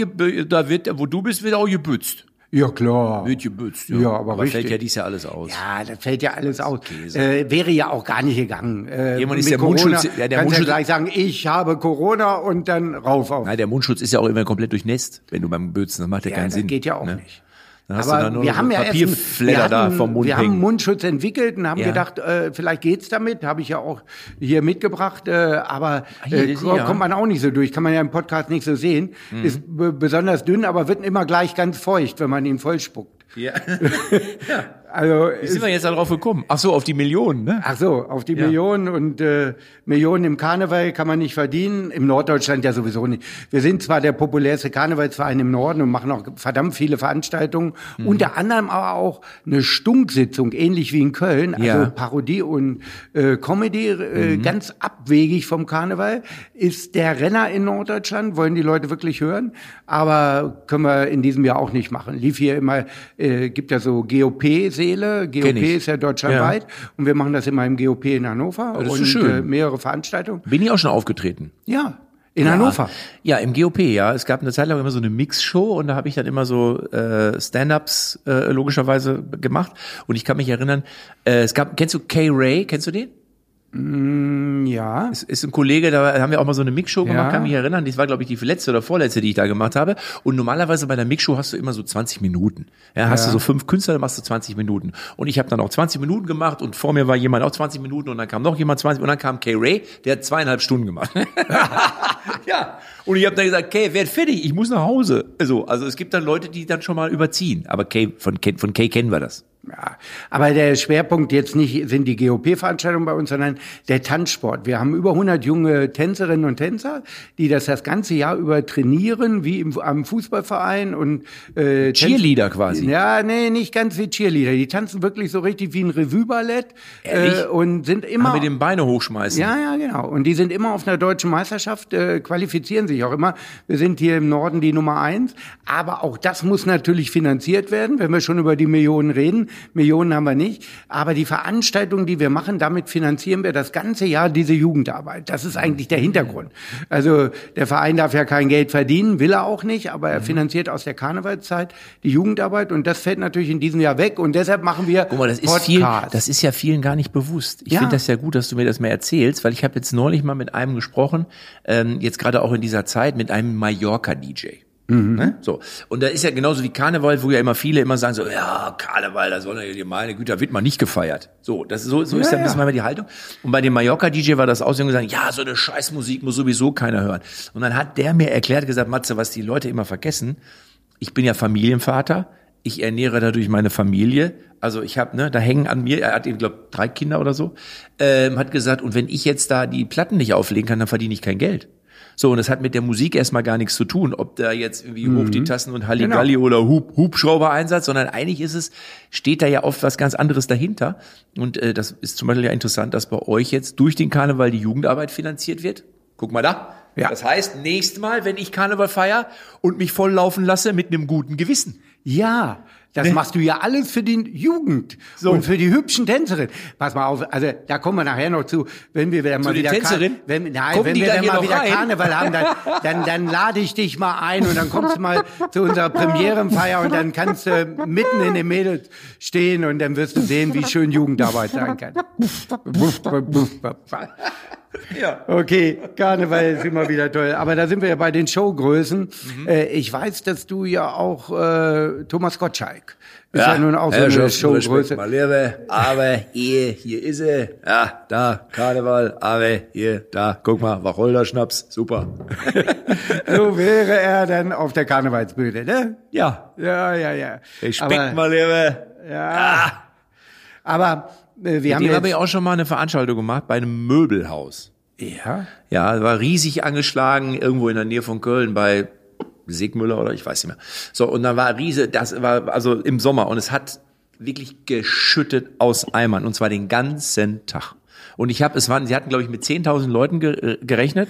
da wird, wo du bist, wird auch gebützt. Ja klar. Wird gebützt, Ja, aber richtig. fällt ja dies ja alles aus. Ja, das fällt ja alles aus. Äh, wäre ja auch gar nicht gegangen. Äh, Jemand ist der Corona Mundschutz- ja, der kannst Mundschutz- ja gleich sagen, ich habe Corona und dann rauf auf. Nein, der Mundschutz ist ja auch immer komplett durchnässt, wenn du beim Bötzen, das macht ja, Ja, keinen das Sinn. geht ja auch ne? nicht. Dann hast du Aber da nur wir so haben ja wir da vom Mund wir haben hängen. Mundschutz entwickelt und haben Ja. gedacht, äh, vielleicht geht's damit. Habe ich ja auch hier mitgebracht, äh, aber hier, äh, ja. kommt man auch nicht so durch. Kann man ja im Podcast nicht so sehen. Mhm. Ist besonders dünn, aber wird immer gleich ganz feucht, wenn man ihn vollspuckt. Ja. Also Wie sind wir jetzt darauf gekommen? Ach so, auf die Millionen, ne? Ach so, auf die Millionen und äh, Millionen im Karneval kann man nicht verdienen, im Norddeutschland ja sowieso nicht. Wir sind zwar der populärste Karnevalsverein im Norden und machen auch verdammt viele Veranstaltungen, Mhm. unter anderem aber auch eine Stunksitzung, ähnlich wie in Köln, also Ja. Parodie und äh, Comedy, äh, Mhm. ganz abwegig vom Karneval, ist der Renner in Norddeutschland, wollen die Leute wirklich hören, aber können wir in diesem Jahr auch nicht machen. Lief hier immer, äh, gibt ja so GOP Kenn ich. ist ja deutschlandweit und wir machen das immer im GOP in Hannover das ist und schön. Äh, mehrere Veranstaltungen. Bin ich auch schon aufgetreten. Ja, in Hannover. Ja, im GOP, ja. Es gab eine Zeit lang immer so eine Mixshow und da habe ich dann immer so äh, Stand-ups äh, logischerweise gemacht. Und ich kann mich erinnern, äh, es gab, kennst du Kay Ray? Kennst du den? Ja. Es ist ein Kollege, da haben wir auch mal so eine Mixshow gemacht, Ja. kann mich erinnern. Das war, glaube ich, die letzte oder vorletzte, die ich da gemacht habe. Und normalerweise bei der Mixshow hast du immer so 20 Minuten. Ja, hast du so fünf Künstler, dann machst du 20 Minuten. Und ich habe dann auch 20 Minuten gemacht und vor mir war jemand auch 20 Minuten und dann kam noch jemand 20 und dann kam Kay Ray, der hat zweieinhalb Stunden gemacht. ja. Und ich habe dann gesagt, Kay, werd fertig, ich muss nach Hause. Also, also es gibt dann Leute, die dann schon mal überziehen. Aber Kay, von, Kay- von Kay kennen wir das. Ja, aber der Schwerpunkt jetzt nicht sind die GOP-Veranstaltungen bei uns, sondern der Tanzsport. Wir haben über 100 junge Tänzerinnen und Tänzer, die das das ganze Jahr über trainieren, wie im, am Fußballverein und äh, Cheerleader quasi. Ja, nee, nicht ganz wie Cheerleader. Die tanzen wirklich so richtig wie ein Revue-Ballett äh, und sind immer mit den Beine hochschmeißen. ja, ja, genau. Und die sind immer auf einer deutschen Meisterschaft, äh, qualifizieren sich auch immer. Wir sind hier im Norden die Nummer eins. Aber auch das muss natürlich finanziert werden, wenn wir schon über die Millionen reden. Millionen haben wir nicht. Aber die Veranstaltungen, die wir machen, damit finanzieren wir das ganze Jahr diese Jugendarbeit. Das ist eigentlich der Hintergrund. Also der Verein darf ja kein Geld verdienen, will er auch nicht, aber er Mhm. finanziert aus der Karnevalszeit die Jugendarbeit und das fällt natürlich in diesem Jahr weg und deshalb machen wir Guck mal, das ist Podcasts. viel, das ist ja vielen gar nicht bewusst. Ich Ja. finde das ja gut, dass du mir das mal erzählst, weil ich habe jetzt neulich mal mit einem gesprochen, ähm, jetzt gerade auch in dieser Zeit, mit einem Mallorca-DJ. Ne? So. Und da ist ja genauso wie Karneval, wo ja immer viele immer sagen so, ja, Karneval, da soll ja meine Güte, da wird man nicht gefeiert. So, das ist so, so ist ja ein bisschen mal die Haltung. Und bei dem Mallorca-DJ war das aus, und gesagt, ja, so eine Scheißmusik muss sowieso keiner hören. Und dann hat der mir erklärt, gesagt, Matze, was die Leute immer vergessen, ich bin ja Familienvater, ich ernähre dadurch meine Familie. Also ich habe, ne, da hängen an mir, er hat eben, glaube drei Kinder oder so, ähm, hat gesagt, und wenn ich jetzt da die Platten nicht auflegen kann, dann verdiene ich kein Geld. So, und das hat mit der Musik erstmal gar nichts zu tun, ob da jetzt irgendwie hoch die Tassen und Halligalli oder Hub, Hubschrauber-Einsatz, sondern eigentlich ist es, steht da ja oft was ganz anderes dahinter. Und äh, das ist zum Beispiel ja interessant, dass bei euch jetzt durch den Karneval die Jugendarbeit finanziert wird. Guck mal da. Ja. Das heißt, nächstes Mal, wenn ich Karneval feier und mich volllaufen lasse mit einem guten Gewissen. Ja, das machst du ja alles für die Jugend So. und für die hübschen Tänzerinnen. Pass mal auf, also da kommen wir nachher noch zu, wenn wir dann mal wieder Tänzerinnen? wenn, nein, Kommen wenn wir da dann hier mal wieder rein? Karneval haben, dann, dann, dann lade ich dich mal ein und dann kommst du mal zu unserer Premierenfeier und dann kannst du mitten in den Mädels stehen und dann wirst du sehen, wie schön Jugendarbeit sein kann. Ja. Okay, Karneval ist immer wieder toll. Aber da sind wir ja bei den Showgrößen. Mhm. Äh, ich weiß, dass du ja auch äh, Thomas Gottschalk ist ja, nun auch so eine Herrschaft, Showgröße. Mal Lehre, aber hier, hier ist er. Ja, da, Karneval, aber hier, da, guck mal, Wacholder-Schnaps, super. So wäre er dann auf der Karnevalsbühne, ne? Ja. Ja, ja, ja. Respekt, aber, mal Lehre. ja. Aber äh, wir haben Dem jetzt, habe ich auch schon mal eine Veranstaltung gemacht bei einem Möbelhaus. ja, Ja, war riesig angeschlagen, irgendwo in der Nähe von Köln bei Segmüller oder ich weiß nicht mehr. So, und dann war riese, das war also im Sommer und es hat wirklich geschüttet aus Eimern und zwar den ganzen Tag. Und ich habe, es waren, sie hatten glaube ich mit 10.000 Leuten ge gerechnet.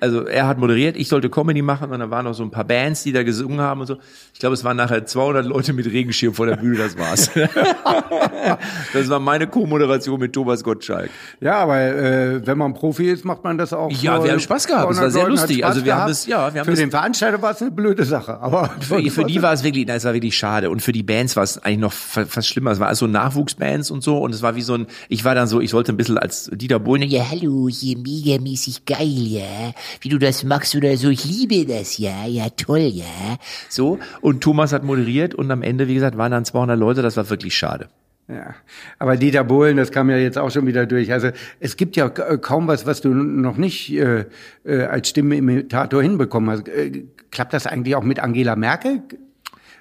Also er hat moderiert, ich sollte Comedy machen und dann waren noch so ein paar Bands, die da gesungen haben und so. Ich glaube, es waren nachher 200 Leute mit Regenschirm vor der Bühne, das war's. das war meine Co-Moderation mit Thomas Gottschalk. ja, aber äh, wenn man Profi ist, macht man das auch. Ja, wir haben Spaß gehabt. Es war 200 sehr Leuten, lustig. Also wir haben das- ja, wir haben Für den Veranstalter war es eine blöde Sache, aber Für, für die war es wirklich, nein, es war wirklich schade. Und für die Bands war es eigentlich noch fa- fast schlimmer. Es war also Nachwuchsbands und so. Und es war wie so ein, ich war dann so, ich sollte ein bisschen als Dieter Bohlen, Ja, hallo, hier megamäßig geil, ja. Wie du das magst oder so, ich liebe das, ja. Ja, toll, ja. so. Und Thomas hat moderiert und am Ende, wie gesagt, waren dann 200 Leute. Das war wirklich schade. Ja, aber Dieter Bohlen, das kam ja jetzt auch schon wieder durch. Also es gibt ja kaum was, was du noch nicht äh, äh, als Stimmeimitator hinbekommen hast. Äh, klappt das eigentlich auch mit Angela Merkel?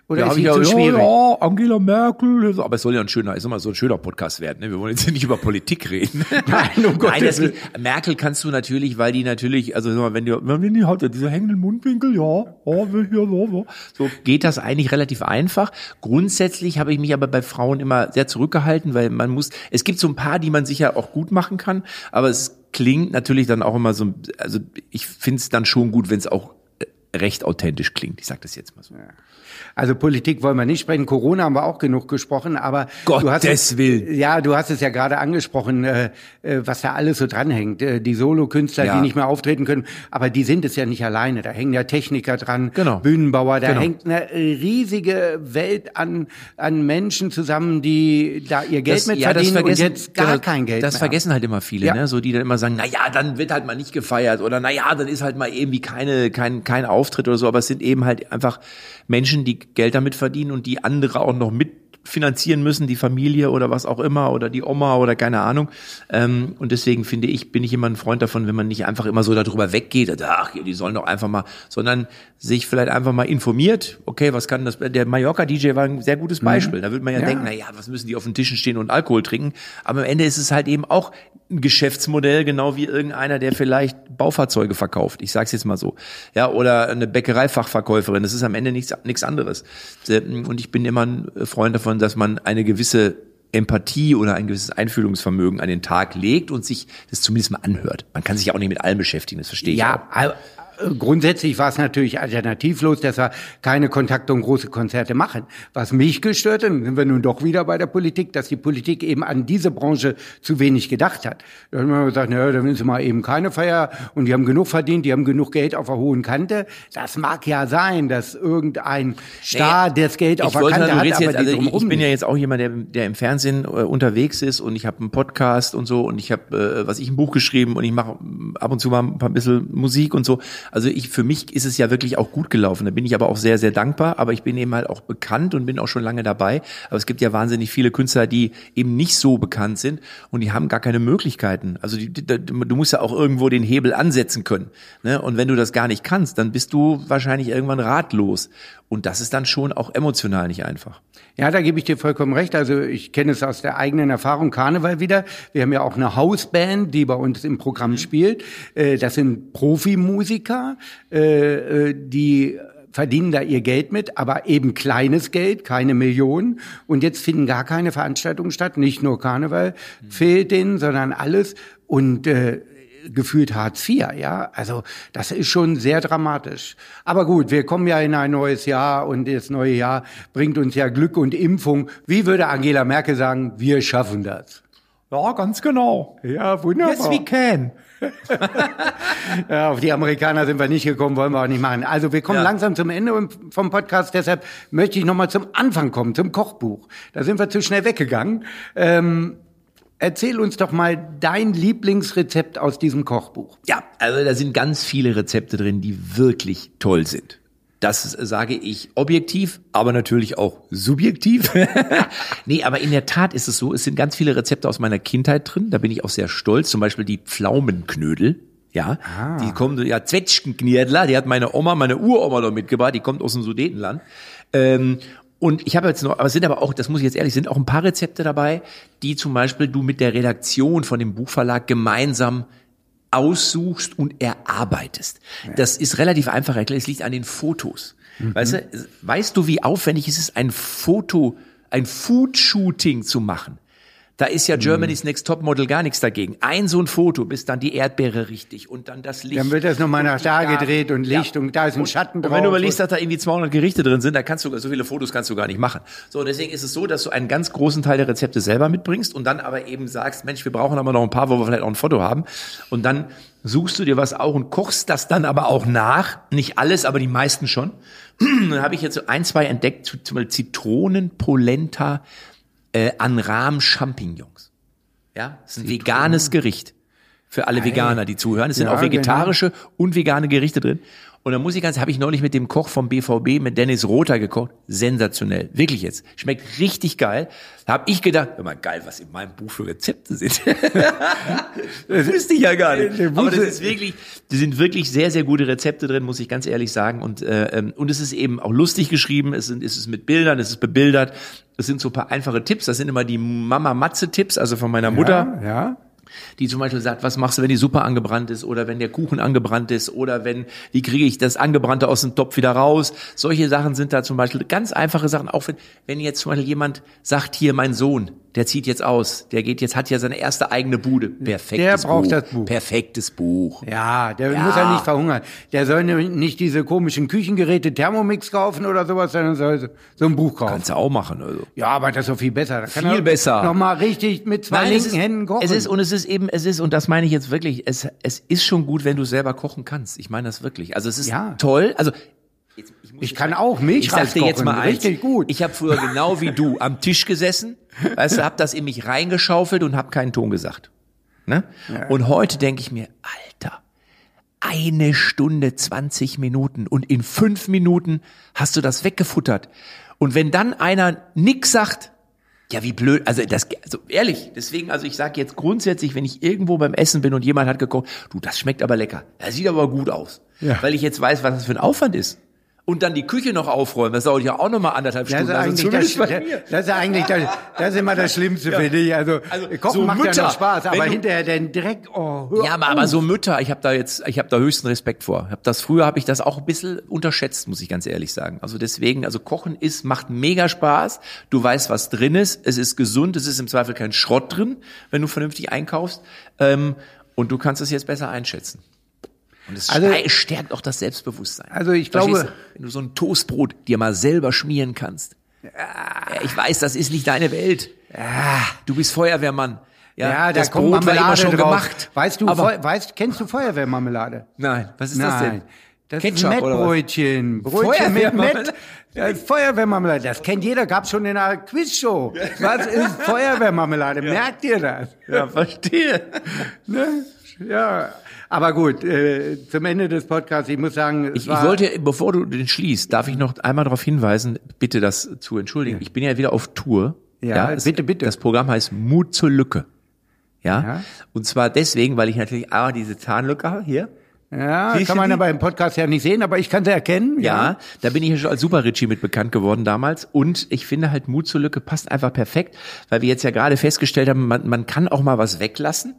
Oder ist hab sie ich zu ja, schwierig? Ja, Angela Merkel. Aber es soll ja ein schöner, ist immer so ein schöner Podcast werden. Ne? Wir wollen jetzt hier nicht über Politik reden. Nein, um Nein, das geht, Merkel kannst du natürlich, weil die natürlich, also mal, wenn die, wenn die hat ja diese hängenden Mundwinkel, ja, ja, hier, so, so. So geht das eigentlich relativ einfach. Grundsätzlich habe ich mich aber bei Frauen immer sehr zurückgehalten, weil man muss, es gibt so ein paar, die man sicher auch gut machen kann, aber es klingt natürlich dann auch immer so, also ich finde es dann schon gut, wenn es auch äh, recht authentisch klingt. Ich sage das jetzt mal so. Also Politik wollen wir nicht sprechen. Corona haben wir auch genug gesprochen, aber du hast Gottes es, Willen. Ja, du hast es ja gerade angesprochen, äh, äh, was da alles so dranhängt. Äh, die Solokünstler, Ja. die nicht mehr auftreten können, aber die sind es ja nicht alleine. Da hängen ja Techniker dran, Genau. Bühnenbauer. Da Genau. hängt eine riesige Welt an an Menschen zusammen, die da ihr Geld mit ja, das verdienen und jetzt gar genau, kein Geld Das mehr vergessen halt immer viele, Ja. ne? So die dann immer sagen, na ja, dann wird halt mal nicht gefeiert oder na ja, dann ist halt mal irgendwie keine kein kein Auftritt oder so, aber es sind eben halt einfach Menschen, die Geld damit verdienen und die andere auch noch mitfinanzieren müssen, die Familie oder was auch immer oder die Oma oder keine Ahnung. Ähm, und deswegen finde ich, bin ich immer ein Freund davon, wenn man nicht einfach immer so darüber weggeht, ach, die sollen doch einfach mal, sondern sich vielleicht einfach mal informiert, okay, was kann das, der Mallorca-DJ war ein sehr gutes Beispiel. Da würde man ja, Ja. denken, na ja, was müssen die auf den Tischen stehen und Alkohol trinken? Aber am Ende ist es halt eben auch ein Geschäftsmodell, genau wie irgendeiner, der vielleicht Baufahrzeuge verkauft. Ich sag's jetzt mal so. Ja, oder eine Bäckereifachverkäuferin. Das ist am Ende nichts, nichts anderes. Und ich bin immer ein Freund davon, dass man eine gewisse Empathie oder ein gewisses Einfühlungsvermögen an den Tag legt und sich das zumindest mal anhört. Man kann sich ja auch nicht mit allem beschäftigen, das verstehe ich auch. Ja, grundsätzlich war es natürlich alternativlos, dass wir keine Kontakte und große Konzerte machen. Was mich gestört hat, sind wir nun doch wieder bei der Politik, dass die Politik eben an diese Branche zu wenig gedacht hat. Da haben wir gesagt, naja, dann ist mal eben keine Feier und die haben genug verdient, die haben genug Geld auf der hohen Kante. Das mag ja sein, dass irgendein Star nee, das Geld auf der Kante hat, aber jetzt, also ich, ich bin ja jetzt auch jemand, der, der im Fernsehen äh, unterwegs ist und ich habe einen Podcast und so und ich habe, äh, was ich ein Buch geschrieben und ich mache ab und zu mal ein paar bisschen Musik und so. Also ich, für mich ist es ja wirklich auch gut gelaufen. Da bin ich aber auch sehr, sehr dankbar. Aber ich bin eben halt auch bekannt und bin auch schon lange dabei. Aber es gibt ja wahnsinnig viele Künstler, die eben nicht so bekannt sind und die haben gar keine Möglichkeiten. Also die, die, du musst ja auch irgendwo den Hebel ansetzen können. Ne? Und wenn du das gar nicht kannst, dann bist du wahrscheinlich irgendwann ratlos. Und das ist dann schon auch emotional nicht einfach. Ja, da gebe ich dir vollkommen recht. Also ich kenne es aus der eigenen Erfahrung Karneval wieder. Wir haben ja auch eine Hausband, die bei uns im Programm mhm. spielt. Äh, das sind Profimusiker, äh, äh, die verdienen da ihr Geld mit, aber eben kleines Geld, keine Millionen. Und jetzt finden gar keine Veranstaltungen statt, nicht nur Karneval mhm. fehlt denen, sondern alles. Und äh, gefühlt Hartz IV, ja. Also das ist schon sehr dramatisch. Aber gut, wir kommen ja in ein neues Jahr und das neue Jahr bringt uns ja Glück und Impfung. Wie würde Angela Merkel sagen, wir schaffen das? Ja, ganz genau. Ja, wunderbar. Yes, we can. ja, auf die Amerikaner sind wir nicht gekommen, wollen wir auch nicht machen. Also wir kommen ja. langsam zum Ende vom Podcast, deshalb möchte ich nochmal zum Anfang kommen, zum Kochbuch. Da sind wir zu schnell weggegangen. Ähm, Erzähl uns doch mal dein Lieblingsrezept aus diesem Kochbuch. Ja, also da sind ganz viele Rezepte drin, die wirklich toll sind. Das sage ich objektiv, aber natürlich auch subjektiv. nee, aber in der Tat ist es so, es sind ganz viele Rezepte aus meiner Kindheit drin. Da bin ich auch sehr stolz. Zum Beispiel die Pflaumenknödel. Ja, ah. die kommen, ja, Zwetschgenknödler, die hat meine Oma, meine Uroma noch mitgebracht, die kommt aus dem Sudetenland. Ähm, und ich habe jetzt noch, aber es sind aber auch, das muss ich jetzt ehrlich, sind auch ein paar Rezepte dabei, die zum Beispiel du mit der Redaktion von dem Buchverlag gemeinsam aussuchst und erarbeitest. Ja. Das ist relativ einfach erklärt. Es liegt an den Fotos. Mhm. Weißt du, weißt du, wie aufwendig es ist, ein Foto, ein Food-Shooting zu machen? Da ist ja Germany's Next Top Model gar nichts dagegen. Ein so ein Foto, bis dann die Erdbeere richtig und dann das Licht. Dann wird das nochmal nach da gedreht und Licht ja. und da ist ein Schatten drauf. Und wenn du überlegst, dass da irgendwie 200 Gerichte drin sind, dann kannst du, so viele Fotos kannst du gar nicht machen. So, deswegen ist es so, dass du einen ganz großen Teil der Rezepte selber mitbringst und dann aber eben sagst, Mensch, wir brauchen aber noch ein paar, wo wir vielleicht auch ein Foto haben. Und dann suchst du dir was auch und kochst das dann aber auch nach. Nicht alles, aber die meisten schon. dann habe ich jetzt so ein, zwei entdeckt, zum Beispiel Zitronenpolenta äh, an Rahm-Champignons. Ja, das ist ein veganes Gericht für alle Geil. Veganer, die zuhören. Es sind ja, auch vegetarische genau. und vegane Gerichte drin. Und da muss ich ganz, habe ich neulich mit dem Koch vom BVB, mit Dennis Rother gekocht. Sensationell. Wirklich jetzt. Schmeckt richtig geil. Da habe ich gedacht, mal, geil, was in meinem Buch für Rezepte sind. das wüsste ich ja gar nicht. Aber das ist wirklich, die sind wirklich sehr, sehr gute Rezepte drin, muss ich ganz ehrlich sagen. Und, äh, ähm, und es ist eben auch lustig geschrieben. Es, sind, es ist mit Bildern, es ist bebildert. Es sind so ein paar einfache Tipps. Das sind immer die Mama-Matze-Tipps, also von meiner Mutter. Ja, ja die zum Beispiel sagt, was machst du, wenn die Suppe angebrannt ist oder wenn der Kuchen angebrannt ist oder wenn, wie kriege ich das Angebrannte aus dem Topf wieder raus? Solche Sachen sind da zum Beispiel ganz einfache Sachen. Auch wenn, wenn jetzt zum Beispiel jemand sagt, hier mein Sohn, der zieht jetzt aus, der geht jetzt, hat ja seine erste eigene Bude. Perfektes der braucht Buch. das Buch. Perfektes Buch. Ja, der ja. muss ja nicht verhungern. Der soll nicht diese komischen Küchengeräte Thermomix kaufen oder sowas, sondern soll so ein Buch kaufen. Kannst du auch machen, also. Ja, aber das ist doch viel besser. Da kann viel besser. Nochmal richtig mit zwei Nein, linken ist, Händen kochen. Es ist, und es ist eben, es ist, und das meine ich jetzt wirklich, es, es ist schon gut, wenn du selber kochen kannst. Ich meine das wirklich. Also es ist ja. toll. Also ich, kann auch Milch Ich sag dir jetzt mal eins. Richtig gut. Ich habe früher genau wie du am Tisch gesessen, weißt du, hab das in mich reingeschaufelt und hab keinen Ton gesagt. Ne? Ja. Und heute denke ich mir, Alter, eine Stunde 20 Minuten und in fünf Minuten hast du das weggefuttert. Und wenn dann einer nix sagt, ja, wie blöd, also das, also ehrlich, deswegen, also ich sage jetzt grundsätzlich, wenn ich irgendwo beim Essen bin und jemand hat gekocht, du, das schmeckt aber lecker, das sieht aber gut aus, ja. weil ich jetzt weiß, was das für ein Aufwand ist und dann die Küche noch aufräumen. Das dauert ja auch noch mal anderthalb Stunden. Das ist, also das, das, ist eigentlich das, das ist immer das Schlimmste, ja. finde ich. Also, also Kochen so macht Mütter, ja noch Spaß, aber du, hinterher den Dreck. Oh, ja, aber, aber so Mütter, ich habe da jetzt, ich habe da höchsten Respekt vor. Hab das früher habe ich das auch ein bisschen unterschätzt, muss ich ganz ehrlich sagen. Also deswegen, also Kochen ist macht mega Spaß. Du weißt, was drin ist. Es ist gesund. Es ist im Zweifel kein Schrott drin, wenn du vernünftig einkaufst. Ähm, und du kannst es jetzt besser einschätzen. Und es Also- stärkt auch das Selbstbewusstsein. Also ich Verstehst glaube- du? wenn du so ein Toastbrot dir mal selber schmieren kannst. Ja, ich weiß, das ist nicht deine Welt. Du bist Feuerwehrmann. Ja, Ja, da das kommt Brot war immer Marmelade schon drauf. gemacht. Weißt du, aber weißt, kennst du Feuerwehrmarmelade? nein, was ist das denn? Das Ketchup ist? Mettbrötchen. Brötchen mit Feuerwehrmarmelade? Mett. Das ist Feuerwehrmarmelade. Das kennt jeder, gab's schon in einer Quizshow. Was ist Feuerwehrmarmelade? Merkt ihr das? Ja, verstehe. Ne? Ja. Aber gut, äh, zum Ende des Podcasts, ich muss sagen, Ich, ich wollte, bevor du den schließt, darf ich noch einmal darauf hinweisen, bitte das zu entschuldigen. Ich bin ja wieder auf Tour. Ja, es- bitte, bitte. Das Programm heißt Mut zur Lücke. Ja? Ja. Und zwar deswegen, weil ich natürlich ah, diese Zahnlücke habe hier. ja, Siehst kann man die? aber im Podcast ja nicht sehen, aber ich kann sie erkennen. Ja, da bin ich ja schon als Super Richie mit bekannt geworden damals. Und ich finde halt Mut zur Lücke passt einfach perfekt, weil wir jetzt ja gerade festgestellt haben, man, man kann auch mal was weglassen.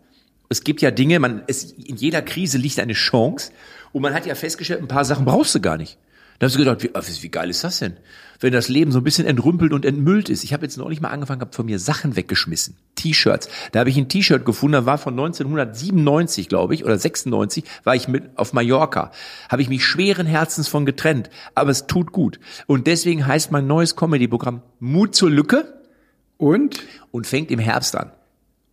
Es gibt ja Dinge, man, es, in jeder Krise liegt eine Chance. Und man hat ja festgestellt, ein paar Sachen brauchst du gar nicht. Da hast du gedacht, wie, wie geil ist das denn? Wenn das Leben so ein bisschen entrümpelt und entmüllt ist. Ich habe jetzt neulich mal angefangen, habe von mir Sachen weggeschmissen. T-Shirts. Da habe ich ein T-Shirt gefunden, da war von 1997, glaube ich, oder 96, war ich mit auf Mallorca. Habe ich mich schweren Herzens von getrennt. Aber es tut gut. Und deswegen heißt mein neues Comedy-Programm Mut zur Lücke Und, und fängt im Herbst an.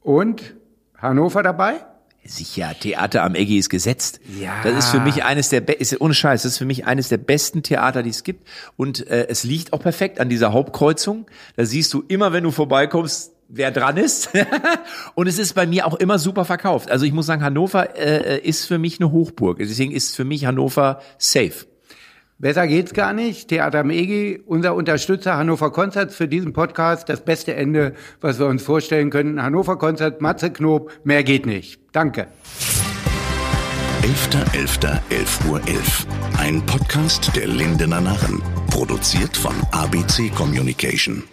und Hannover dabei? Sicher, Theater am Eggy ist gesetzt. Ja. Das ist für mich eines der, ist, ohne Scheiß, das ist für mich eines der besten Theater, die es gibt. Und äh, es liegt auch perfekt an dieser Hauptkreuzung. Da siehst du immer, wenn du vorbeikommst, wer dran ist. Und es ist bei mir auch immer super verkauft. Also ich muss sagen, Hannover äh, ist für mich eine Hochburg. Deswegen ist für mich Hannover safe. Besser geht's gar nicht. Theater am EGI, unser Unterstützer Hannover Konzerts für diesen Podcast. Das beste Ende, was wir uns vorstellen können. Hannover Konzert, Matze Knob, mehr geht nicht. Danke. 11.11.11 Uhr 11. Ein Podcast der Lindener Narren. Produziert von ABC Communication.